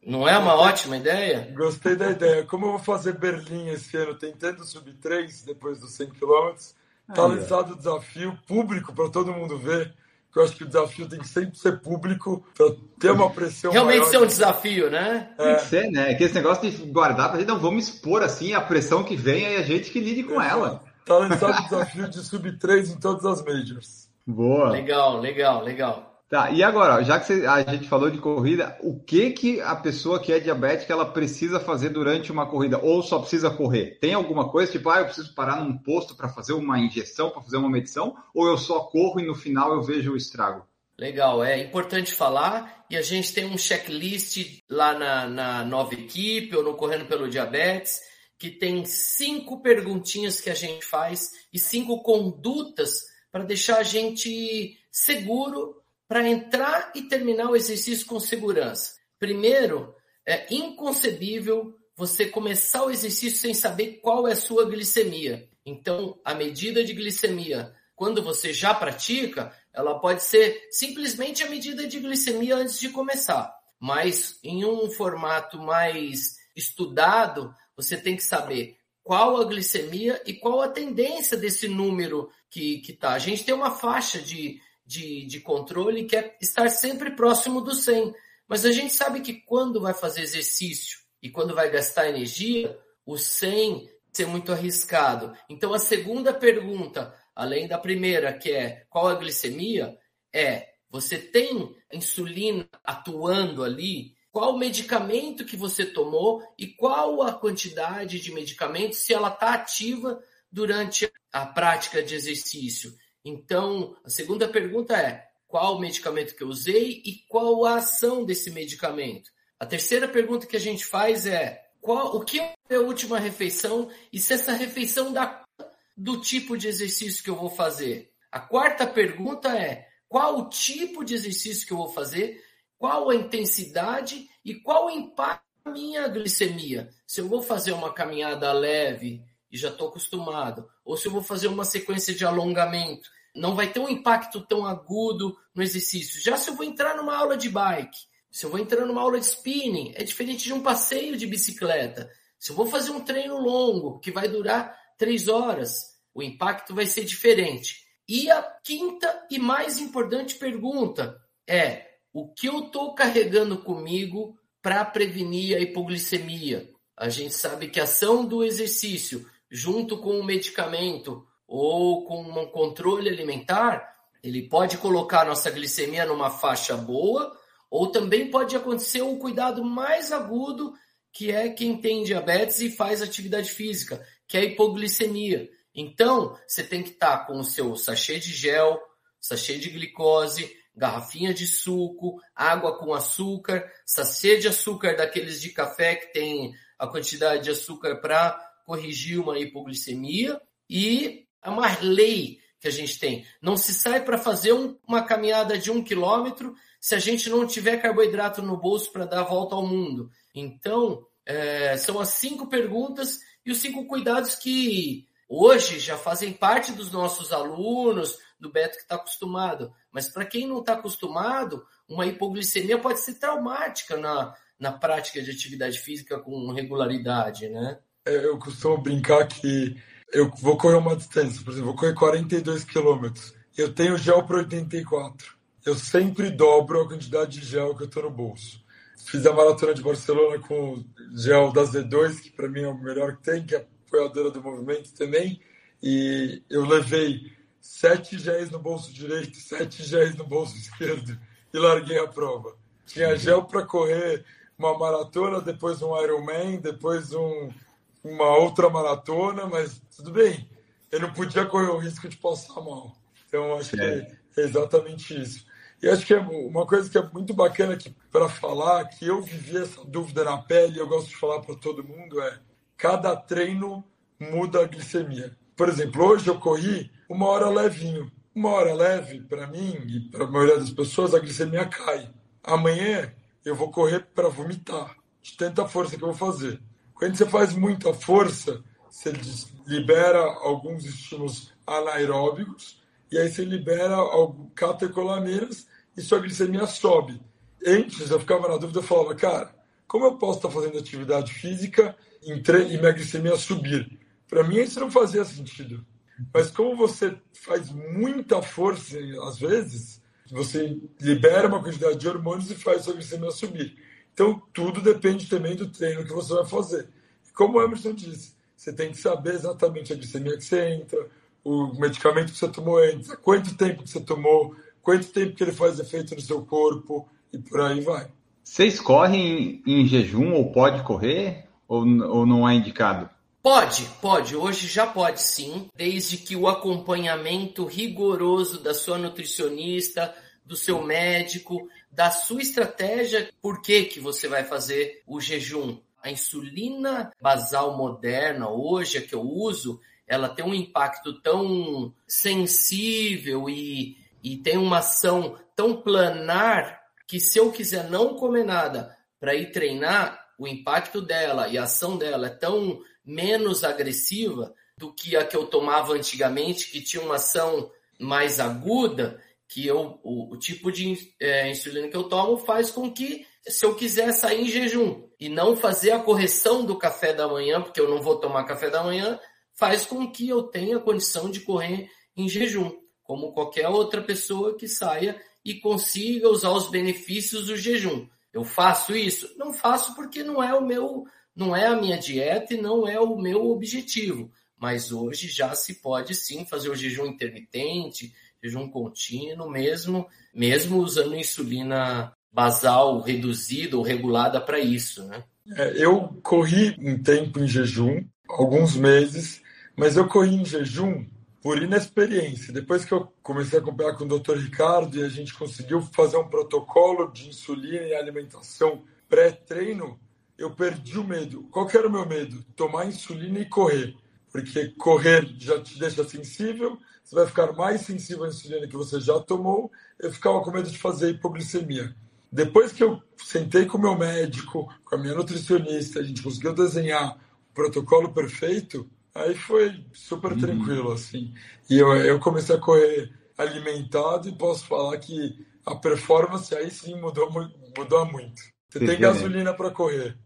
Não é uma ótima ideia? Gostei da ideia. Como eu vou fazer Berlim esse ano, tentando subir 3 depois dos 100 km, tá lançado o desafio público para todo mundo ver. Que eu acho que o desafio tem que sempre ser público para ter uma pressão Realmente maior. ser um desafio, né? Tem que ser, né? Que esse negócio de guardar pra gente, não vamos expor assim a pressão que vem e a gente que lide com ela. Tá lançado o desafio de sub 3 em todas as majors. Boa. Legal, legal, legal. Tá, e agora, já que a gente falou de corrida, o que que a pessoa que é diabética ela precisa fazer durante uma corrida? Ou só precisa correr? Tem alguma coisa, tipo, ah, eu preciso parar num posto para fazer uma injeção, para fazer uma medição? Ou eu só corro e no final eu vejo o estrago? Legal, é importante falar. E a gente tem um checklist lá na, na nova equipe ou no Correndo pelo Diabetes, que tem cinco perguntinhas que a gente faz e cinco condutas para deixar a gente seguro para entrar e terminar o exercício com segurança. Primeiro, é inconcebível você começar o exercício sem saber qual é a sua glicemia. Então, a medida de glicemia, quando você já pratica, ela pode ser simplesmente a medida de glicemia antes de começar. Mas em um formato mais estudado, você tem que saber qual a glicemia e qual a tendência desse número que está. A gente tem uma faixa de, de, de controle que é estar sempre próximo do 100. Mas a gente sabe que quando vai fazer exercício e quando vai gastar energia, o 100 ser muito arriscado. Então a segunda pergunta, além da primeira, que é qual a glicemia, é você tem insulina atuando ali? Qual medicamento que você tomou e qual a quantidade de medicamento se ela está ativa durante a prática de exercício? Então, a segunda pergunta é qual o medicamento que eu usei e qual a ação desse medicamento? A terceira pergunta que a gente faz é qual, o que é a última refeição e se essa refeição dá do tipo de exercício que eu vou fazer. A quarta pergunta é qual o tipo de exercício que eu vou fazer, qual a intensidade e qual o impacto na minha glicemia. Se eu vou fazer uma caminhada leve e já estou acostumado, ou se eu vou fazer uma sequência de alongamento, não vai ter um impacto tão agudo no exercício. Já se eu vou entrar numa aula de bike, se eu vou entrar numa aula de spinning, é diferente de um passeio de bicicleta. Se eu vou fazer um treino longo, que vai durar três horas, o impacto vai ser diferente. E a quinta e mais importante pergunta é: o que eu estou carregando comigo para prevenir a hipoglicemia? A gente sabe que a ação do exercício, junto com o medicamento ou com um controle alimentar, ele pode colocar nossa glicemia numa faixa boa ou também pode acontecer um cuidado mais agudo, que é quem tem diabetes e faz atividade física, que é a hipoglicemia. Então, você tem que estar com o seu sachê de gel, sachê de glicose, garrafinha de suco, água com açúcar, sachê de açúcar daqueles de café que tem a quantidade de açúcar para corrigir uma hipoglicemia e é uma lei que a gente tem. Não se sai para fazer um, uma caminhada de um quilômetro se a gente não tiver carboidrato no bolso para dar a volta ao mundo? Então, é, são as cinco perguntas e os cinco cuidados que hoje já fazem parte dos nossos alunos, do Beto que está acostumado. Mas para quem não está acostumado, uma hipoglicemia pode ser traumática na, na prática de atividade física com regularidade, né? É, eu costumo brincar que eu vou correr uma distância, por exemplo, vou correr 42 quilômetros. Eu tenho gel para 84 eu sempre dobro a quantidade de gel que eu estou no bolso. Fiz a maratona de Barcelona com gel da Z2, que para mim é o melhor que tem, que é apoiadora do movimento também. E eu levei sete géis no bolso direito, sete géis no bolso esquerdo e larguei a prova. Tinha gel para correr uma maratona, depois um Ironman, depois um, uma outra maratona, mas tudo bem. Eu não podia correr o risco de passar mal. Então, acho é. que é exatamente isso. E acho que é uma coisa que é muito bacana para falar, que eu vivi essa dúvida na pele, eu gosto de falar para todo mundo, é cada treino muda a glicemia. Por exemplo, hoje eu corri uma hora levinho. Uma hora leve, para mim e para a maioria das pessoas, a glicemia cai. Amanhã eu vou correr para vomitar, de tanta força que eu vou fazer. Quando você faz muita força, você libera alguns estímulos anaeróbicos e aí você libera catecolaminas e sua glicemia sobe. Antes eu ficava na dúvida, eu falava, cara, como eu posso estar fazendo atividade física e minha glicemia subir? Para mim isso não fazia sentido. Mas como você faz muita força, às vezes, você libera uma quantidade de hormônios e faz sua glicemia subir. Então, tudo depende também do treino que você vai fazer. E como o Emerson disse, você tem que saber exatamente a glicemia que você entra, o medicamento que você tomou antes, quanto tempo que você tomou, quanto tempo que ele faz efeito no seu corpo e por aí vai. Vocês correm em jejum ou pode correr ou, ou não é indicado? Pode, pode. Hoje já pode sim, desde que o acompanhamento rigoroso da sua nutricionista, do seu médico, da sua estratégia, por que, que você vai fazer o jejum. A insulina basal moderna, hoje, a que eu uso, ela tem um impacto tão sensível e, e tem uma ação tão planar que se eu quiser não comer nada para ir treinar, o impacto dela e a ação dela é tão menos agressiva do que a que eu tomava antigamente, que tinha uma ação mais aguda, que eu, o, o tipo de é, insulina que eu tomo faz com que, se eu quiser sair em jejum e não fazer a correção do café da manhã, porque eu não vou tomar café da manhã, faz com que eu tenha condição de correr em jejum, como qualquer outra pessoa que saia e consiga usar os benefícios do jejum. Eu faço isso? Não faço porque não é o meu, não é a minha dieta e não é o meu objetivo. Mas hoje já se pode sim fazer o jejum intermitente, jejum contínuo, mesmo, mesmo usando insulina basal reduzida ou regulada para isso, né? É, eu corri um tempo em jejum, alguns meses, mas eu corri em jejum por inexperiência. Depois que eu comecei a acompanhar com o Dr. Ricardo e a gente conseguiu fazer um protocolo de insulina e alimentação pré-treino, eu perdi o medo. Qual era o meu medo? Tomar insulina e correr. Porque correr já te deixa sensível, você vai ficar mais sensível à insulina que você já tomou. Eu ficava com medo de fazer hipoglicemia. Depois que eu sentei com o meu médico, com a minha nutricionista, a gente conseguiu desenhar o protocolo perfeito, aí foi super uhum. tranquilo, assim. E eu, eu comecei a correr alimentado e posso falar que a performance aí sim mudou, mudou muito. Você, tem gasolina para correr.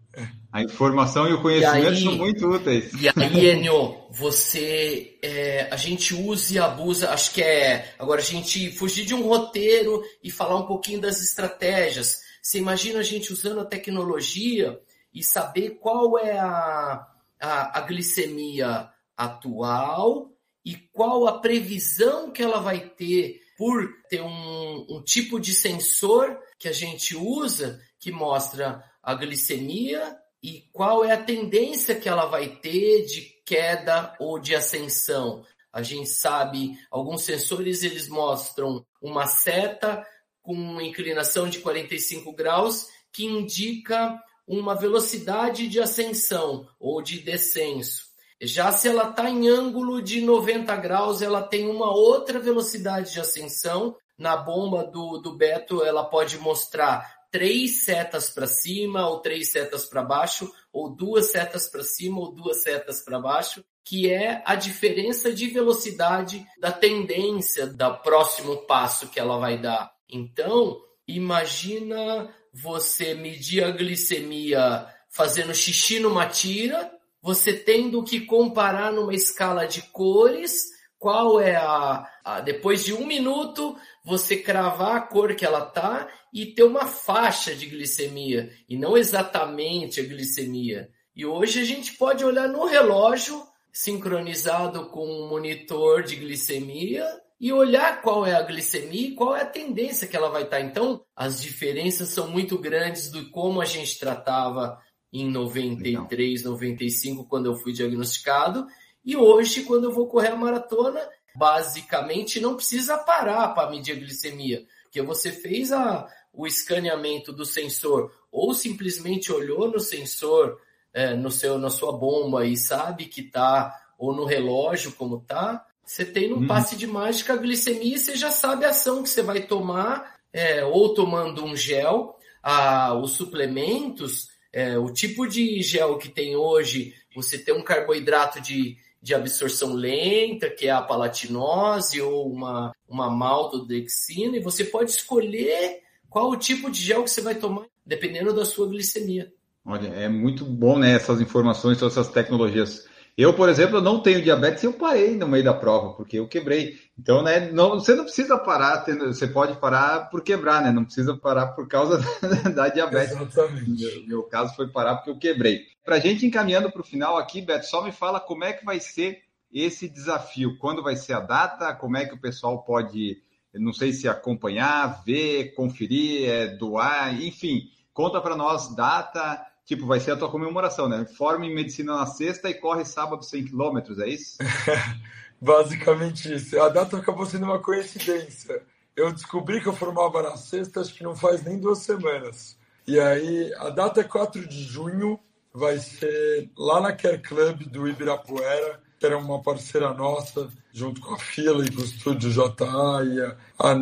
A informação e o conhecimento e aí, são muito úteis. E aí, Enio, você. É, a gente usa e abusa, acho que é. Agora, a gente fugir de um roteiro e falar um pouquinho das estratégias. Você imagina a gente usando a tecnologia e saber qual é a, a, a glicemia atual e qual a previsão que ela vai ter por ter um, um tipo de sensor que a gente usa que mostra a glicemia e qual é a tendência que ela vai ter de queda ou de ascensão. A gente sabe, alguns sensores eles mostram uma seta com uma inclinação de 45 graus que indica uma velocidade de ascensão ou de descenso. Já se ela está em ângulo de 90 graus, ela tem uma outra velocidade de ascensão. Na bomba do, do Beto, ela pode mostrar três setas para cima ou três setas para baixo, ou duas setas para cima ou duas setas para baixo, que é a diferença de velocidade da tendência do próximo passo que ela vai dar. Então, imagina você medir a glicemia fazendo xixi numa tira, você tendo que comparar numa escala de cores qual é a, a, depois de um minuto você cravar a cor que ela tá e ter uma faixa de glicemia e não exatamente a glicemia. E hoje a gente pode olhar no relógio sincronizado com um monitor de glicemia e olhar qual é a glicemia e qual é a tendência que ela vai estar. Tá. Então, as diferenças são muito grandes do como a gente tratava em 93, 95, quando eu fui diagnosticado, e hoje, quando eu vou correr a maratona, basicamente não precisa parar para medir a glicemia, porque você fez a, o escaneamento do sensor ou simplesmente olhou no sensor é, no seu na sua bomba e sabe que tá ou no relógio como tá, você tem no uhum. passe de mágica a glicemia e você já sabe a ação que você vai tomar, é, ou tomando um gel, a, os suplementos, é, o tipo de gel que tem hoje, você tem um carboidrato de de absorção lenta, que é a palatinose ou uma, uma maltodexina, e você pode escolher qual o tipo de gel que você vai tomar, dependendo da sua glicemia. Olha, é muito bom né, essas informações, todas essas tecnologias. Eu, por exemplo, não tenho diabetes e eu parei no meio da prova, porque eu quebrei. Então, né, não, você não precisa parar, você pode parar por quebrar, né? Não precisa parar por causa da, da diabetes. Exatamente. Meu, meu caso foi parar porque eu quebrei. Para a gente encaminhando para o final aqui, Beto, só me fala como é que vai ser esse desafio. Quando vai ser a data? Como é que o pessoal pode, não sei se acompanhar, ver, conferir, é, doar, enfim. Conta para nós data, Tipo, vai ser a tua comemoração, né? Forma em medicina na sexta e corre sábado 100 quilômetros, é isso? Basicamente isso. A data acabou sendo uma coincidência. Eu descobri que eu formava na sexta, acho que não faz nem duas semanas. E aí, a data é 4 de junho, vai ser lá na Care Club do Ibirapuera, que era uma parceira nossa, junto com a Fila e com o Estúdio JA e a, a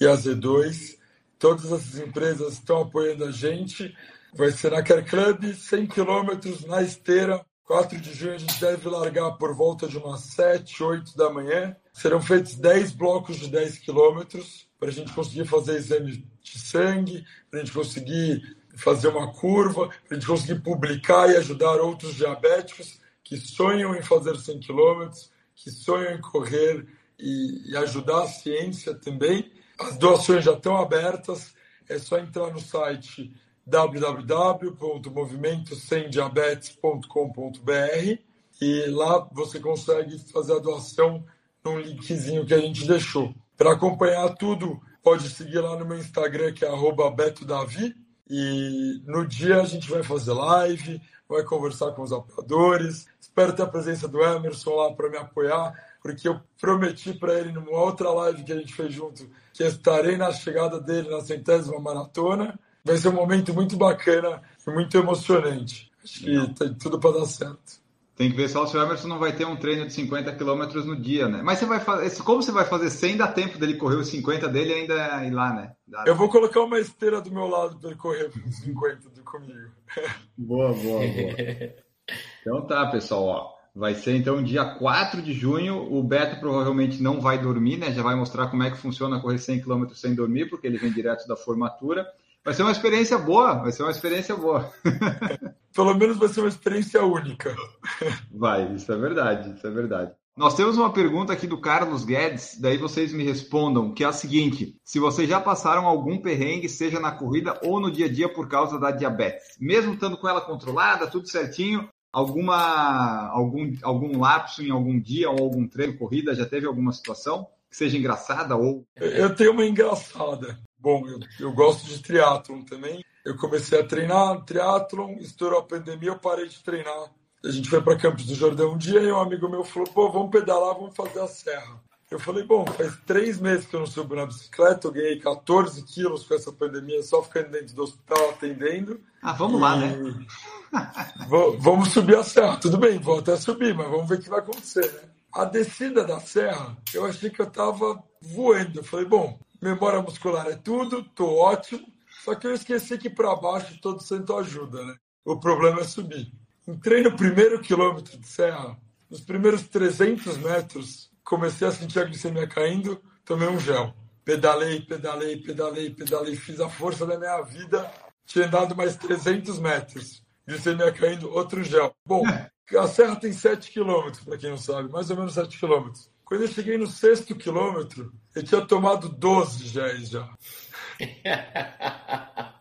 e a Z2. Todas essas empresas estão apoiando a gente Vai ser na Care Club, 100 quilômetros na esteira. 4 de junho a gente deve largar por volta de umas 7, 8 da manhã. Serão feitos 10 blocos de 10 quilômetros para a gente conseguir fazer exame de sangue, para a gente conseguir fazer uma curva, para a gente conseguir publicar e ajudar outros diabéticos que sonham em fazer 100 quilômetros, que sonham em correr e, e ajudar a ciência também. As doações já estão abertas, é só entrar no site www.movimentosemdiabetes.com.br e lá você consegue fazer a doação num linkzinho que a gente deixou. Para acompanhar tudo, pode seguir lá no meu Instagram, que é betodavi. E no dia a gente vai fazer live, vai conversar com os apoiadores. Espero ter a presença do Emerson lá para me apoiar, porque eu prometi para ele numa outra live que a gente fez junto que estarei na chegada dele na centésima maratona. vai ser um momento muito bacana e muito emocionante. Acho que tem tudo para dar certo. Tem que ver só se o Emerson não vai ter um treino de 50 km no dia, né? Mas você vai fazer. Como você vai fazer sem dar tempo dele correr os 50 dele e ainda ir lá, né? Dá... Eu vou colocar uma esteira do meu lado para ele correr os 50 do comigo. Boa, boa, boa. Então tá, pessoal, ó. Vai ser então dia 4 de junho. O Beto provavelmente não vai dormir, né? Já vai mostrar como é que funciona correr 100 km sem dormir, porque ele vem direto da formatura. Vai ser uma experiência boa, vai ser uma experiência boa. Pelo menos vai ser uma experiência única. Vai, isso é verdade, isso é verdade. Nós temos uma pergunta aqui do Carlos Guedes, daí vocês me respondam, que é a seguinte: se vocês já passaram algum perrengue, seja na corrida ou no dia a dia por causa da diabetes, mesmo estando com ela controlada, tudo certinho, alguma algum algum lapso em algum dia ou algum treino corrida, já teve alguma situação que seja engraçada ou Eu tenho uma engraçada. Bom, eu, eu gosto de triatlon também. Eu comecei a treinar triatlon, estourou a pandemia, eu parei de treinar. A gente foi para Campos do Jordão um dia e um amigo meu falou: pô, vamos pedalar, vamos fazer a serra. Eu falei: bom, faz três meses que eu não subo na bicicleta, eu ganhei 14 quilos com essa pandemia, só ficando dentro do hospital atendendo. Ah, vamos e... lá, né? vamos subir a serra. Tudo bem, vou até subir, mas vamos ver o que vai acontecer, né? A descida da serra, eu achei que eu tava voando. Eu falei: bom, memória muscular é tudo, tô ótimo. Só que eu esqueci que para baixo todo santo ajuda, né? O problema é subir. Entrei no primeiro quilômetro de serra, nos primeiros 300 metros, comecei a sentir a glicemia caindo, tomei um gel. Pedalei, pedalei, pedalei, pedalei, fiz a força da minha vida, tinha andado mais 300 metros. Glicemia caindo, outro gel. Bom, a serra tem 7 quilômetros, para quem não sabe, mais ou menos 7 quilômetros. Quando eu cheguei no sexto quilômetro, eu tinha tomado 12 géis já.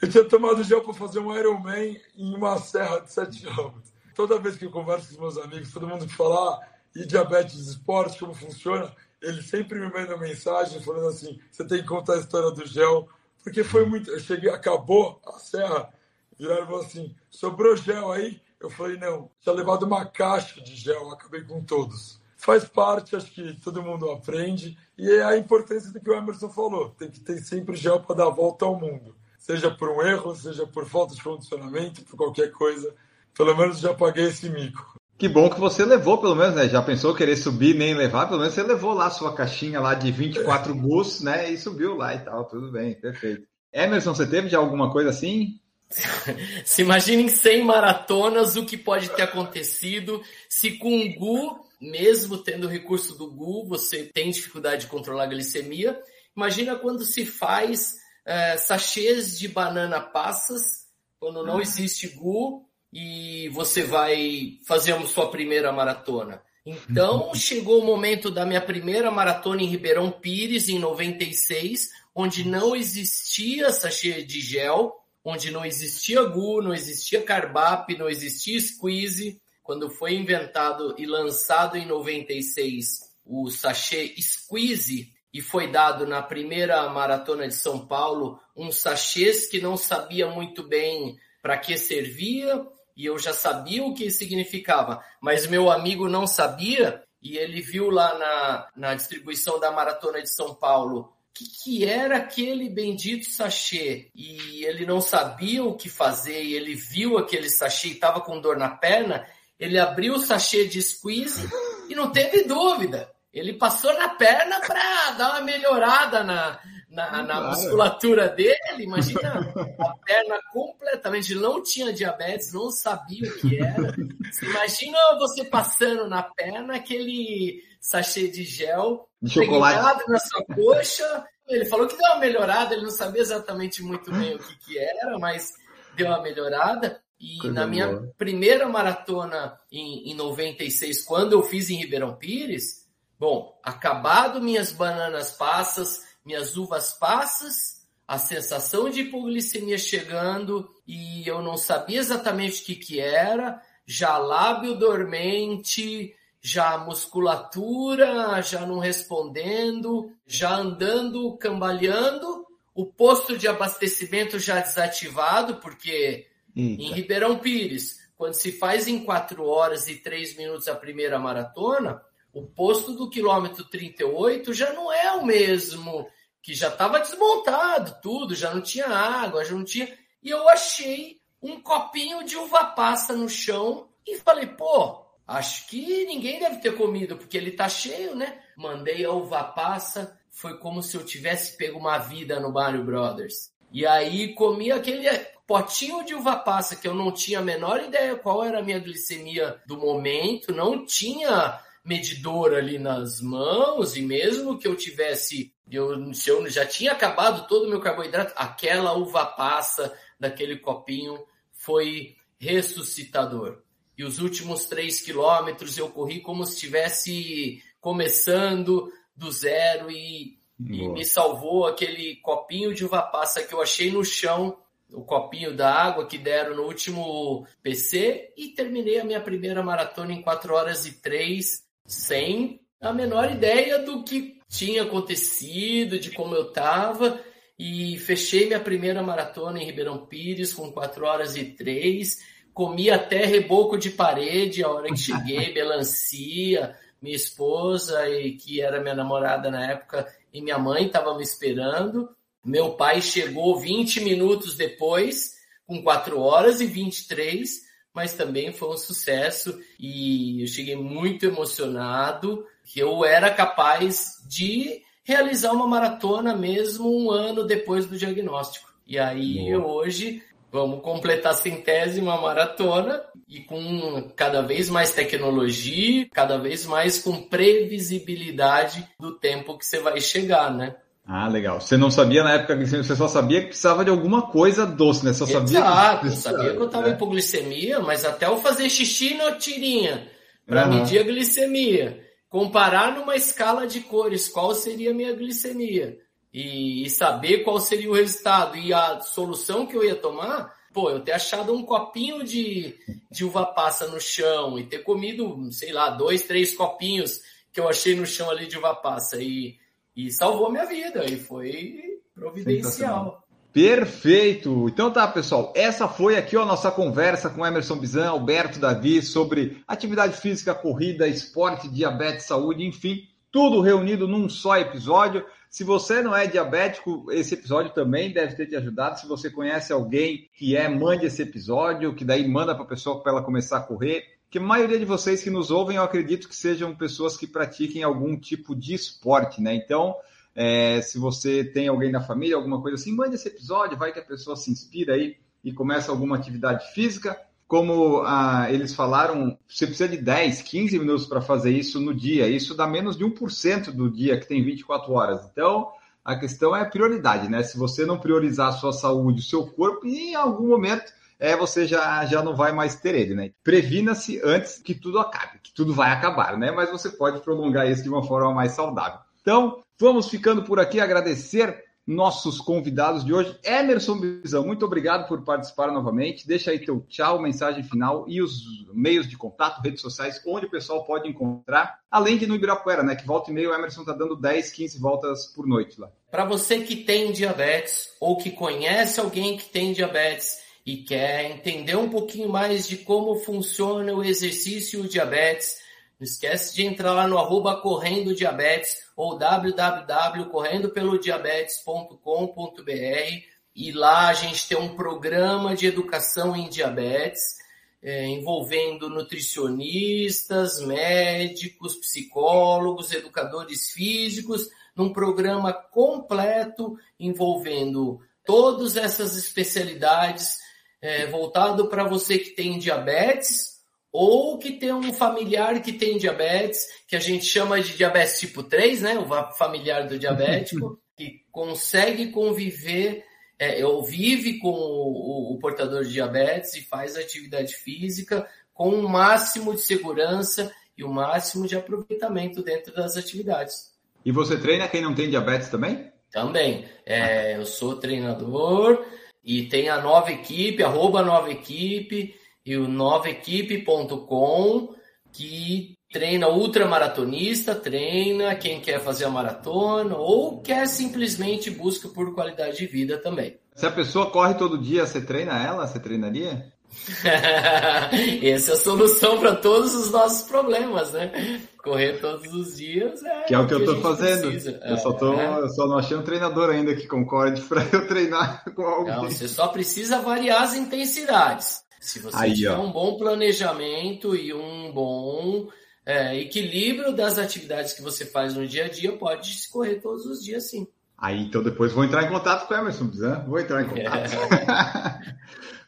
eu tinha tomado gel para fazer um Ironman em uma serra de 7 km. Toda vez que eu converso com os meus amigos, todo mundo que fala, ah, e diabetes esporte, como funciona, ele sempre me manda mensagem falando assim: você tem que contar a história do gel, porque foi muito. Eu cheguei, acabou a serra, viraram e falaram assim: sobrou gel aí? Eu falei: não, tinha levado uma caixa de gel, acabei com todos faz parte, acho que todo mundo aprende. E é a importância do que o Emerson falou: tem que ter sempre gel para dar a volta ao mundo. Seja por um erro, seja por falta de condicionamento, por qualquer coisa. Pelo menos já paguei esse mico. Que bom que você levou, pelo menos, né? Já pensou querer subir nem levar? Pelo menos você levou lá a sua caixinha lá de 24 bus, né? E subiu lá e tal, tudo bem, perfeito. Emerson, você teve já alguma coisa assim? Se imaginem 100 maratonas, o que pode ter acontecido se com o Gu mesmo tendo o recurso do GU, você tem dificuldade de controlar a glicemia. Imagina quando se faz é, sachês de banana passas, quando não existe GU e você vai fazer a sua primeira maratona. Então chegou o momento da minha primeira maratona em Ribeirão Pires, em 96, onde não existia sachê de gel, onde não existia GU, não existia carbap, não existia squeeze quando foi inventado e lançado em 96 o sachê Squeeze e foi dado na primeira maratona de São Paulo um sachês que não sabia muito bem para que servia e eu já sabia o que significava, mas meu amigo não sabia e ele viu lá na, na distribuição da maratona de São Paulo que, que era aquele bendito sachê? E ele não sabia o que fazer e ele viu aquele sachê e estava com dor na perna ele abriu o sachê de squeeze e não teve dúvida. Ele passou na perna para dar uma melhorada na, na, na musculatura dele. Imagina a perna completamente. Não tinha diabetes, não sabia o que era. Imagina você passando na perna aquele sachê de gel de chocolate na sua coxa. Ele falou que deu uma melhorada, ele não sabia exatamente muito bem o que, que era, mas deu uma melhorada. E Coisa na minha boa. primeira maratona em, em 96, quando eu fiz em Ribeirão Pires, bom, acabado minhas bananas passas, minhas uvas passas, a sensação de hipoglicemia chegando e eu não sabia exatamente o que, que era, já lábio dormente, já musculatura, já não respondendo, já andando, cambaleando, o posto de abastecimento já desativado, porque Eita. Em Ribeirão Pires, quando se faz em 4 horas e 3 minutos a primeira maratona, o posto do quilômetro 38 já não é o mesmo que já estava desmontado tudo, já não tinha água, já não tinha. E eu achei um copinho de uva passa no chão e falei, pô, acho que ninguém deve ter comido, porque ele tá cheio, né? Mandei a uva passa, foi como se eu tivesse pego uma vida no Mario Brothers. E aí comi aquele potinho de uva passa que eu não tinha a menor ideia qual era a minha glicemia do momento, não tinha medidor ali nas mãos e mesmo que eu tivesse eu, se eu já tinha acabado todo o meu carboidrato, aquela uva passa daquele copinho foi ressuscitador. E os últimos três quilômetros eu corri como se estivesse começando do zero e, e, me salvou aquele copinho de uva passa que eu achei no chão, o copinho da água que deram no último PC e terminei a minha primeira maratona em 4 horas e 3 sem a menor ideia do que tinha acontecido, de como eu estava. E fechei minha primeira maratona em Ribeirão Pires com 4 horas e 3. Comi até reboco de parede a hora que cheguei, melancia. Minha esposa, e que era minha namorada na época, e minha mãe estavam me esperando. Meu pai chegou 20 minutos depois, com 4 horas e 23 mas também foi um sucesso e eu cheguei muito emocionado que eu era capaz de realizar uma maratona mesmo um ano depois do diagnóstico. E aí Boa. hoje vamos completar a centésima maratona e com cada vez mais tecnologia, cada vez mais com previsibilidade do tempo que você vai chegar, né? Ah, legal. Você não sabia na época, você só sabia que precisava de alguma coisa doce, né? Só sabia Exato, que... sabia que eu estava é. em hipoglicemia, mas até eu fazer xixi na tirinha para uhum. medir a glicemia, comparar numa escala de cores qual seria a minha glicemia e, e saber qual seria o resultado e a solução que eu ia tomar, pô, eu ter achado um copinho de, de uva passa no chão e ter comido, sei lá, dois, três copinhos que eu achei no chão ali de uva passa e e salvou minha vida e foi providencial. Perfeito! Então tá, pessoal. Essa foi aqui a nossa conversa com Emerson Bizan, Alberto Davi sobre atividade física, corrida, esporte, diabetes, saúde, enfim, tudo reunido num só episódio. Se você não é diabético, esse episódio também deve ter te ajudado. Se você conhece alguém que é, mande esse episódio, que daí manda para a pessoa para ela começar a correr que a maioria de vocês que nos ouvem, eu acredito que sejam pessoas que pratiquem algum tipo de esporte, né? Então, é, se você tem alguém na família, alguma coisa assim, mande esse episódio, vai que a pessoa se inspira aí e começa alguma atividade física. Como ah, eles falaram, você precisa de 10, 15 minutos para fazer isso no dia. Isso dá menos de 1% do dia que tem 24 horas. Então, a questão é prioridade, né? Se você não priorizar a sua saúde, o seu corpo, em algum momento é, você já, já não vai mais ter ele, né? Previna-se antes que tudo acabe, que tudo vai acabar, né? Mas você pode prolongar isso de uma forma mais saudável. Então, vamos ficando por aqui, agradecer nossos convidados de hoje. Emerson Bizão, muito obrigado por participar novamente. Deixa aí teu tchau, mensagem final e os meios de contato, redes sociais, onde o pessoal pode encontrar, além de no Ibirapuera, né? Que volta e meio o Emerson tá dando 10, 15 voltas por noite lá. Para você que tem diabetes ou que conhece alguém que tem diabetes e quer entender um pouquinho mais de como funciona o exercício e o diabetes, não esquece de entrar lá no arroba Correndo Diabetes ou www.correndopelodiabetes.com.br e lá a gente tem um programa de educação em diabetes é, envolvendo nutricionistas, médicos, psicólogos, educadores físicos, num programa completo envolvendo todas essas especialidades é, voltado para você que tem diabetes ou que tem um familiar que tem diabetes, que a gente chama de diabetes tipo 3, né? O familiar do diabético, que consegue conviver é, ou vive com o, o, o portador de diabetes e faz atividade física com o máximo de segurança e o máximo de aproveitamento dentro das atividades. E você treina quem não tem diabetes também? Também. É, eu sou treinador, e tem a nova equipe, arroba nova equipe e o novaequipe.com que treina ultramaratonista, treina quem quer fazer a maratona ou quer simplesmente busca por qualidade de vida também. Se a pessoa corre todo dia, você treina ela? Você treinaria? Essa é a solução para todos os nossos problemas, né? Correr todos os dias é. Que é o que, que eu estou fazendo. Precisa. Eu, só tô, é. eu só não achei um treinador ainda que concorde para eu treinar com alguém. Não, você só precisa variar as intensidades. Se você Aí, tiver ó. um bom planejamento e um bom é, equilíbrio das atividades que você faz no dia a dia, pode correr todos os dias sim. Aí então depois vou entrar em contato com o Emerson, né? vou entrar em contato.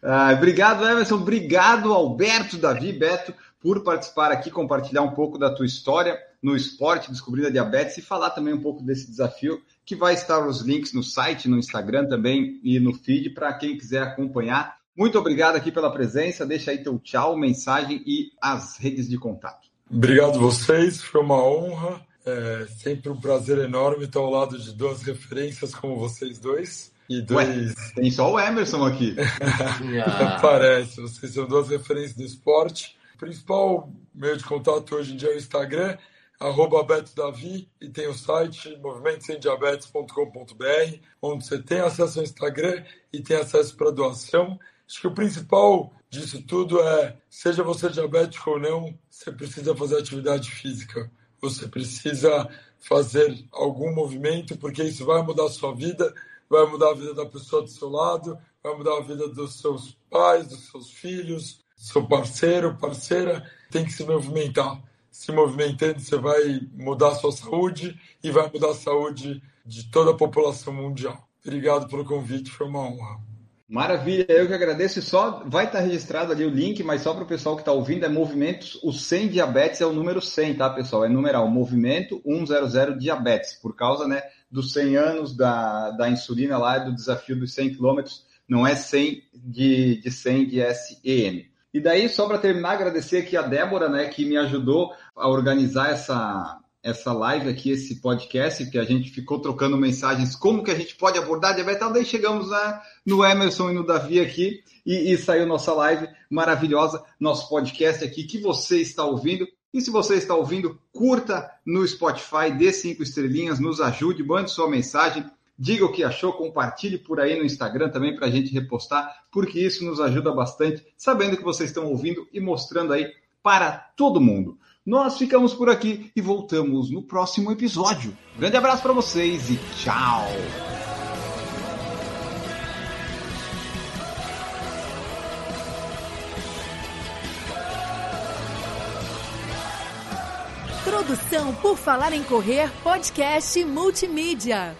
ah, obrigado, Emerson. Obrigado, Alberto, Davi, Beto, por participar aqui, compartilhar um pouco da tua história no esporte, descobrindo a diabetes e falar também um pouco desse desafio, que vai estar os links no site, no Instagram também e no feed para quem quiser acompanhar. Muito obrigado aqui pela presença. Deixa aí teu tchau, mensagem e as redes de contato. Obrigado vocês, foi uma honra. É sempre um prazer enorme estar ao lado de duas referências como vocês dois. E dois... Ué, tem só o Emerson aqui. Parece, vocês são duas referências do esporte. O principal meio de contato hoje em dia é o Instagram, arroba Beto Davi, e tem o site movimentosemdiabetes.com.br, onde você tem acesso ao Instagram e tem acesso para doação. Acho que o principal disso tudo é, seja você diabético ou não, você precisa fazer atividade física você precisa fazer algum movimento, porque isso vai mudar a sua vida, vai mudar a vida da pessoa do seu lado, vai mudar a vida dos seus pais, dos seus filhos, seu parceiro, parceira, tem que se movimentar. Se movimentando, você vai mudar a sua saúde e vai mudar a saúde de toda a população mundial. Obrigado pelo convite, foi uma honra. Maravilha, eu que agradeço. Só vai estar registrado ali o link, mas só para o pessoal que está ouvindo, é Movimentos, o 100 Diabetes é o número 100, tá, pessoal? É numeral, Movimento 100 Diabetes, por causa né, dos 100 anos da, da insulina lá, do desafio dos 100 quilômetros, não é 100 de, de 100 de SEM. E daí, só para terminar, agradecer aqui a Débora, né, que me ajudou a organizar essa, essa live aqui, esse podcast, que a gente ficou trocando mensagens, como que a gente pode abordar diabetes, daí chegamos na, no Emerson e no Davi aqui, e, e saiu nossa live maravilhosa, nosso podcast aqui, que você está ouvindo. E se você está ouvindo, curta no Spotify, dê cinco estrelinhas, nos ajude, mande sua mensagem, diga o que achou, compartilhe por aí no Instagram também para a gente repostar, porque isso nos ajuda bastante, sabendo que vocês estão ouvindo e mostrando aí para todo mundo. Nós ficamos por aqui e voltamos no próximo episódio. grande abraço para vocês e tchau! Produção por Falar em Correr, podcast multimídia.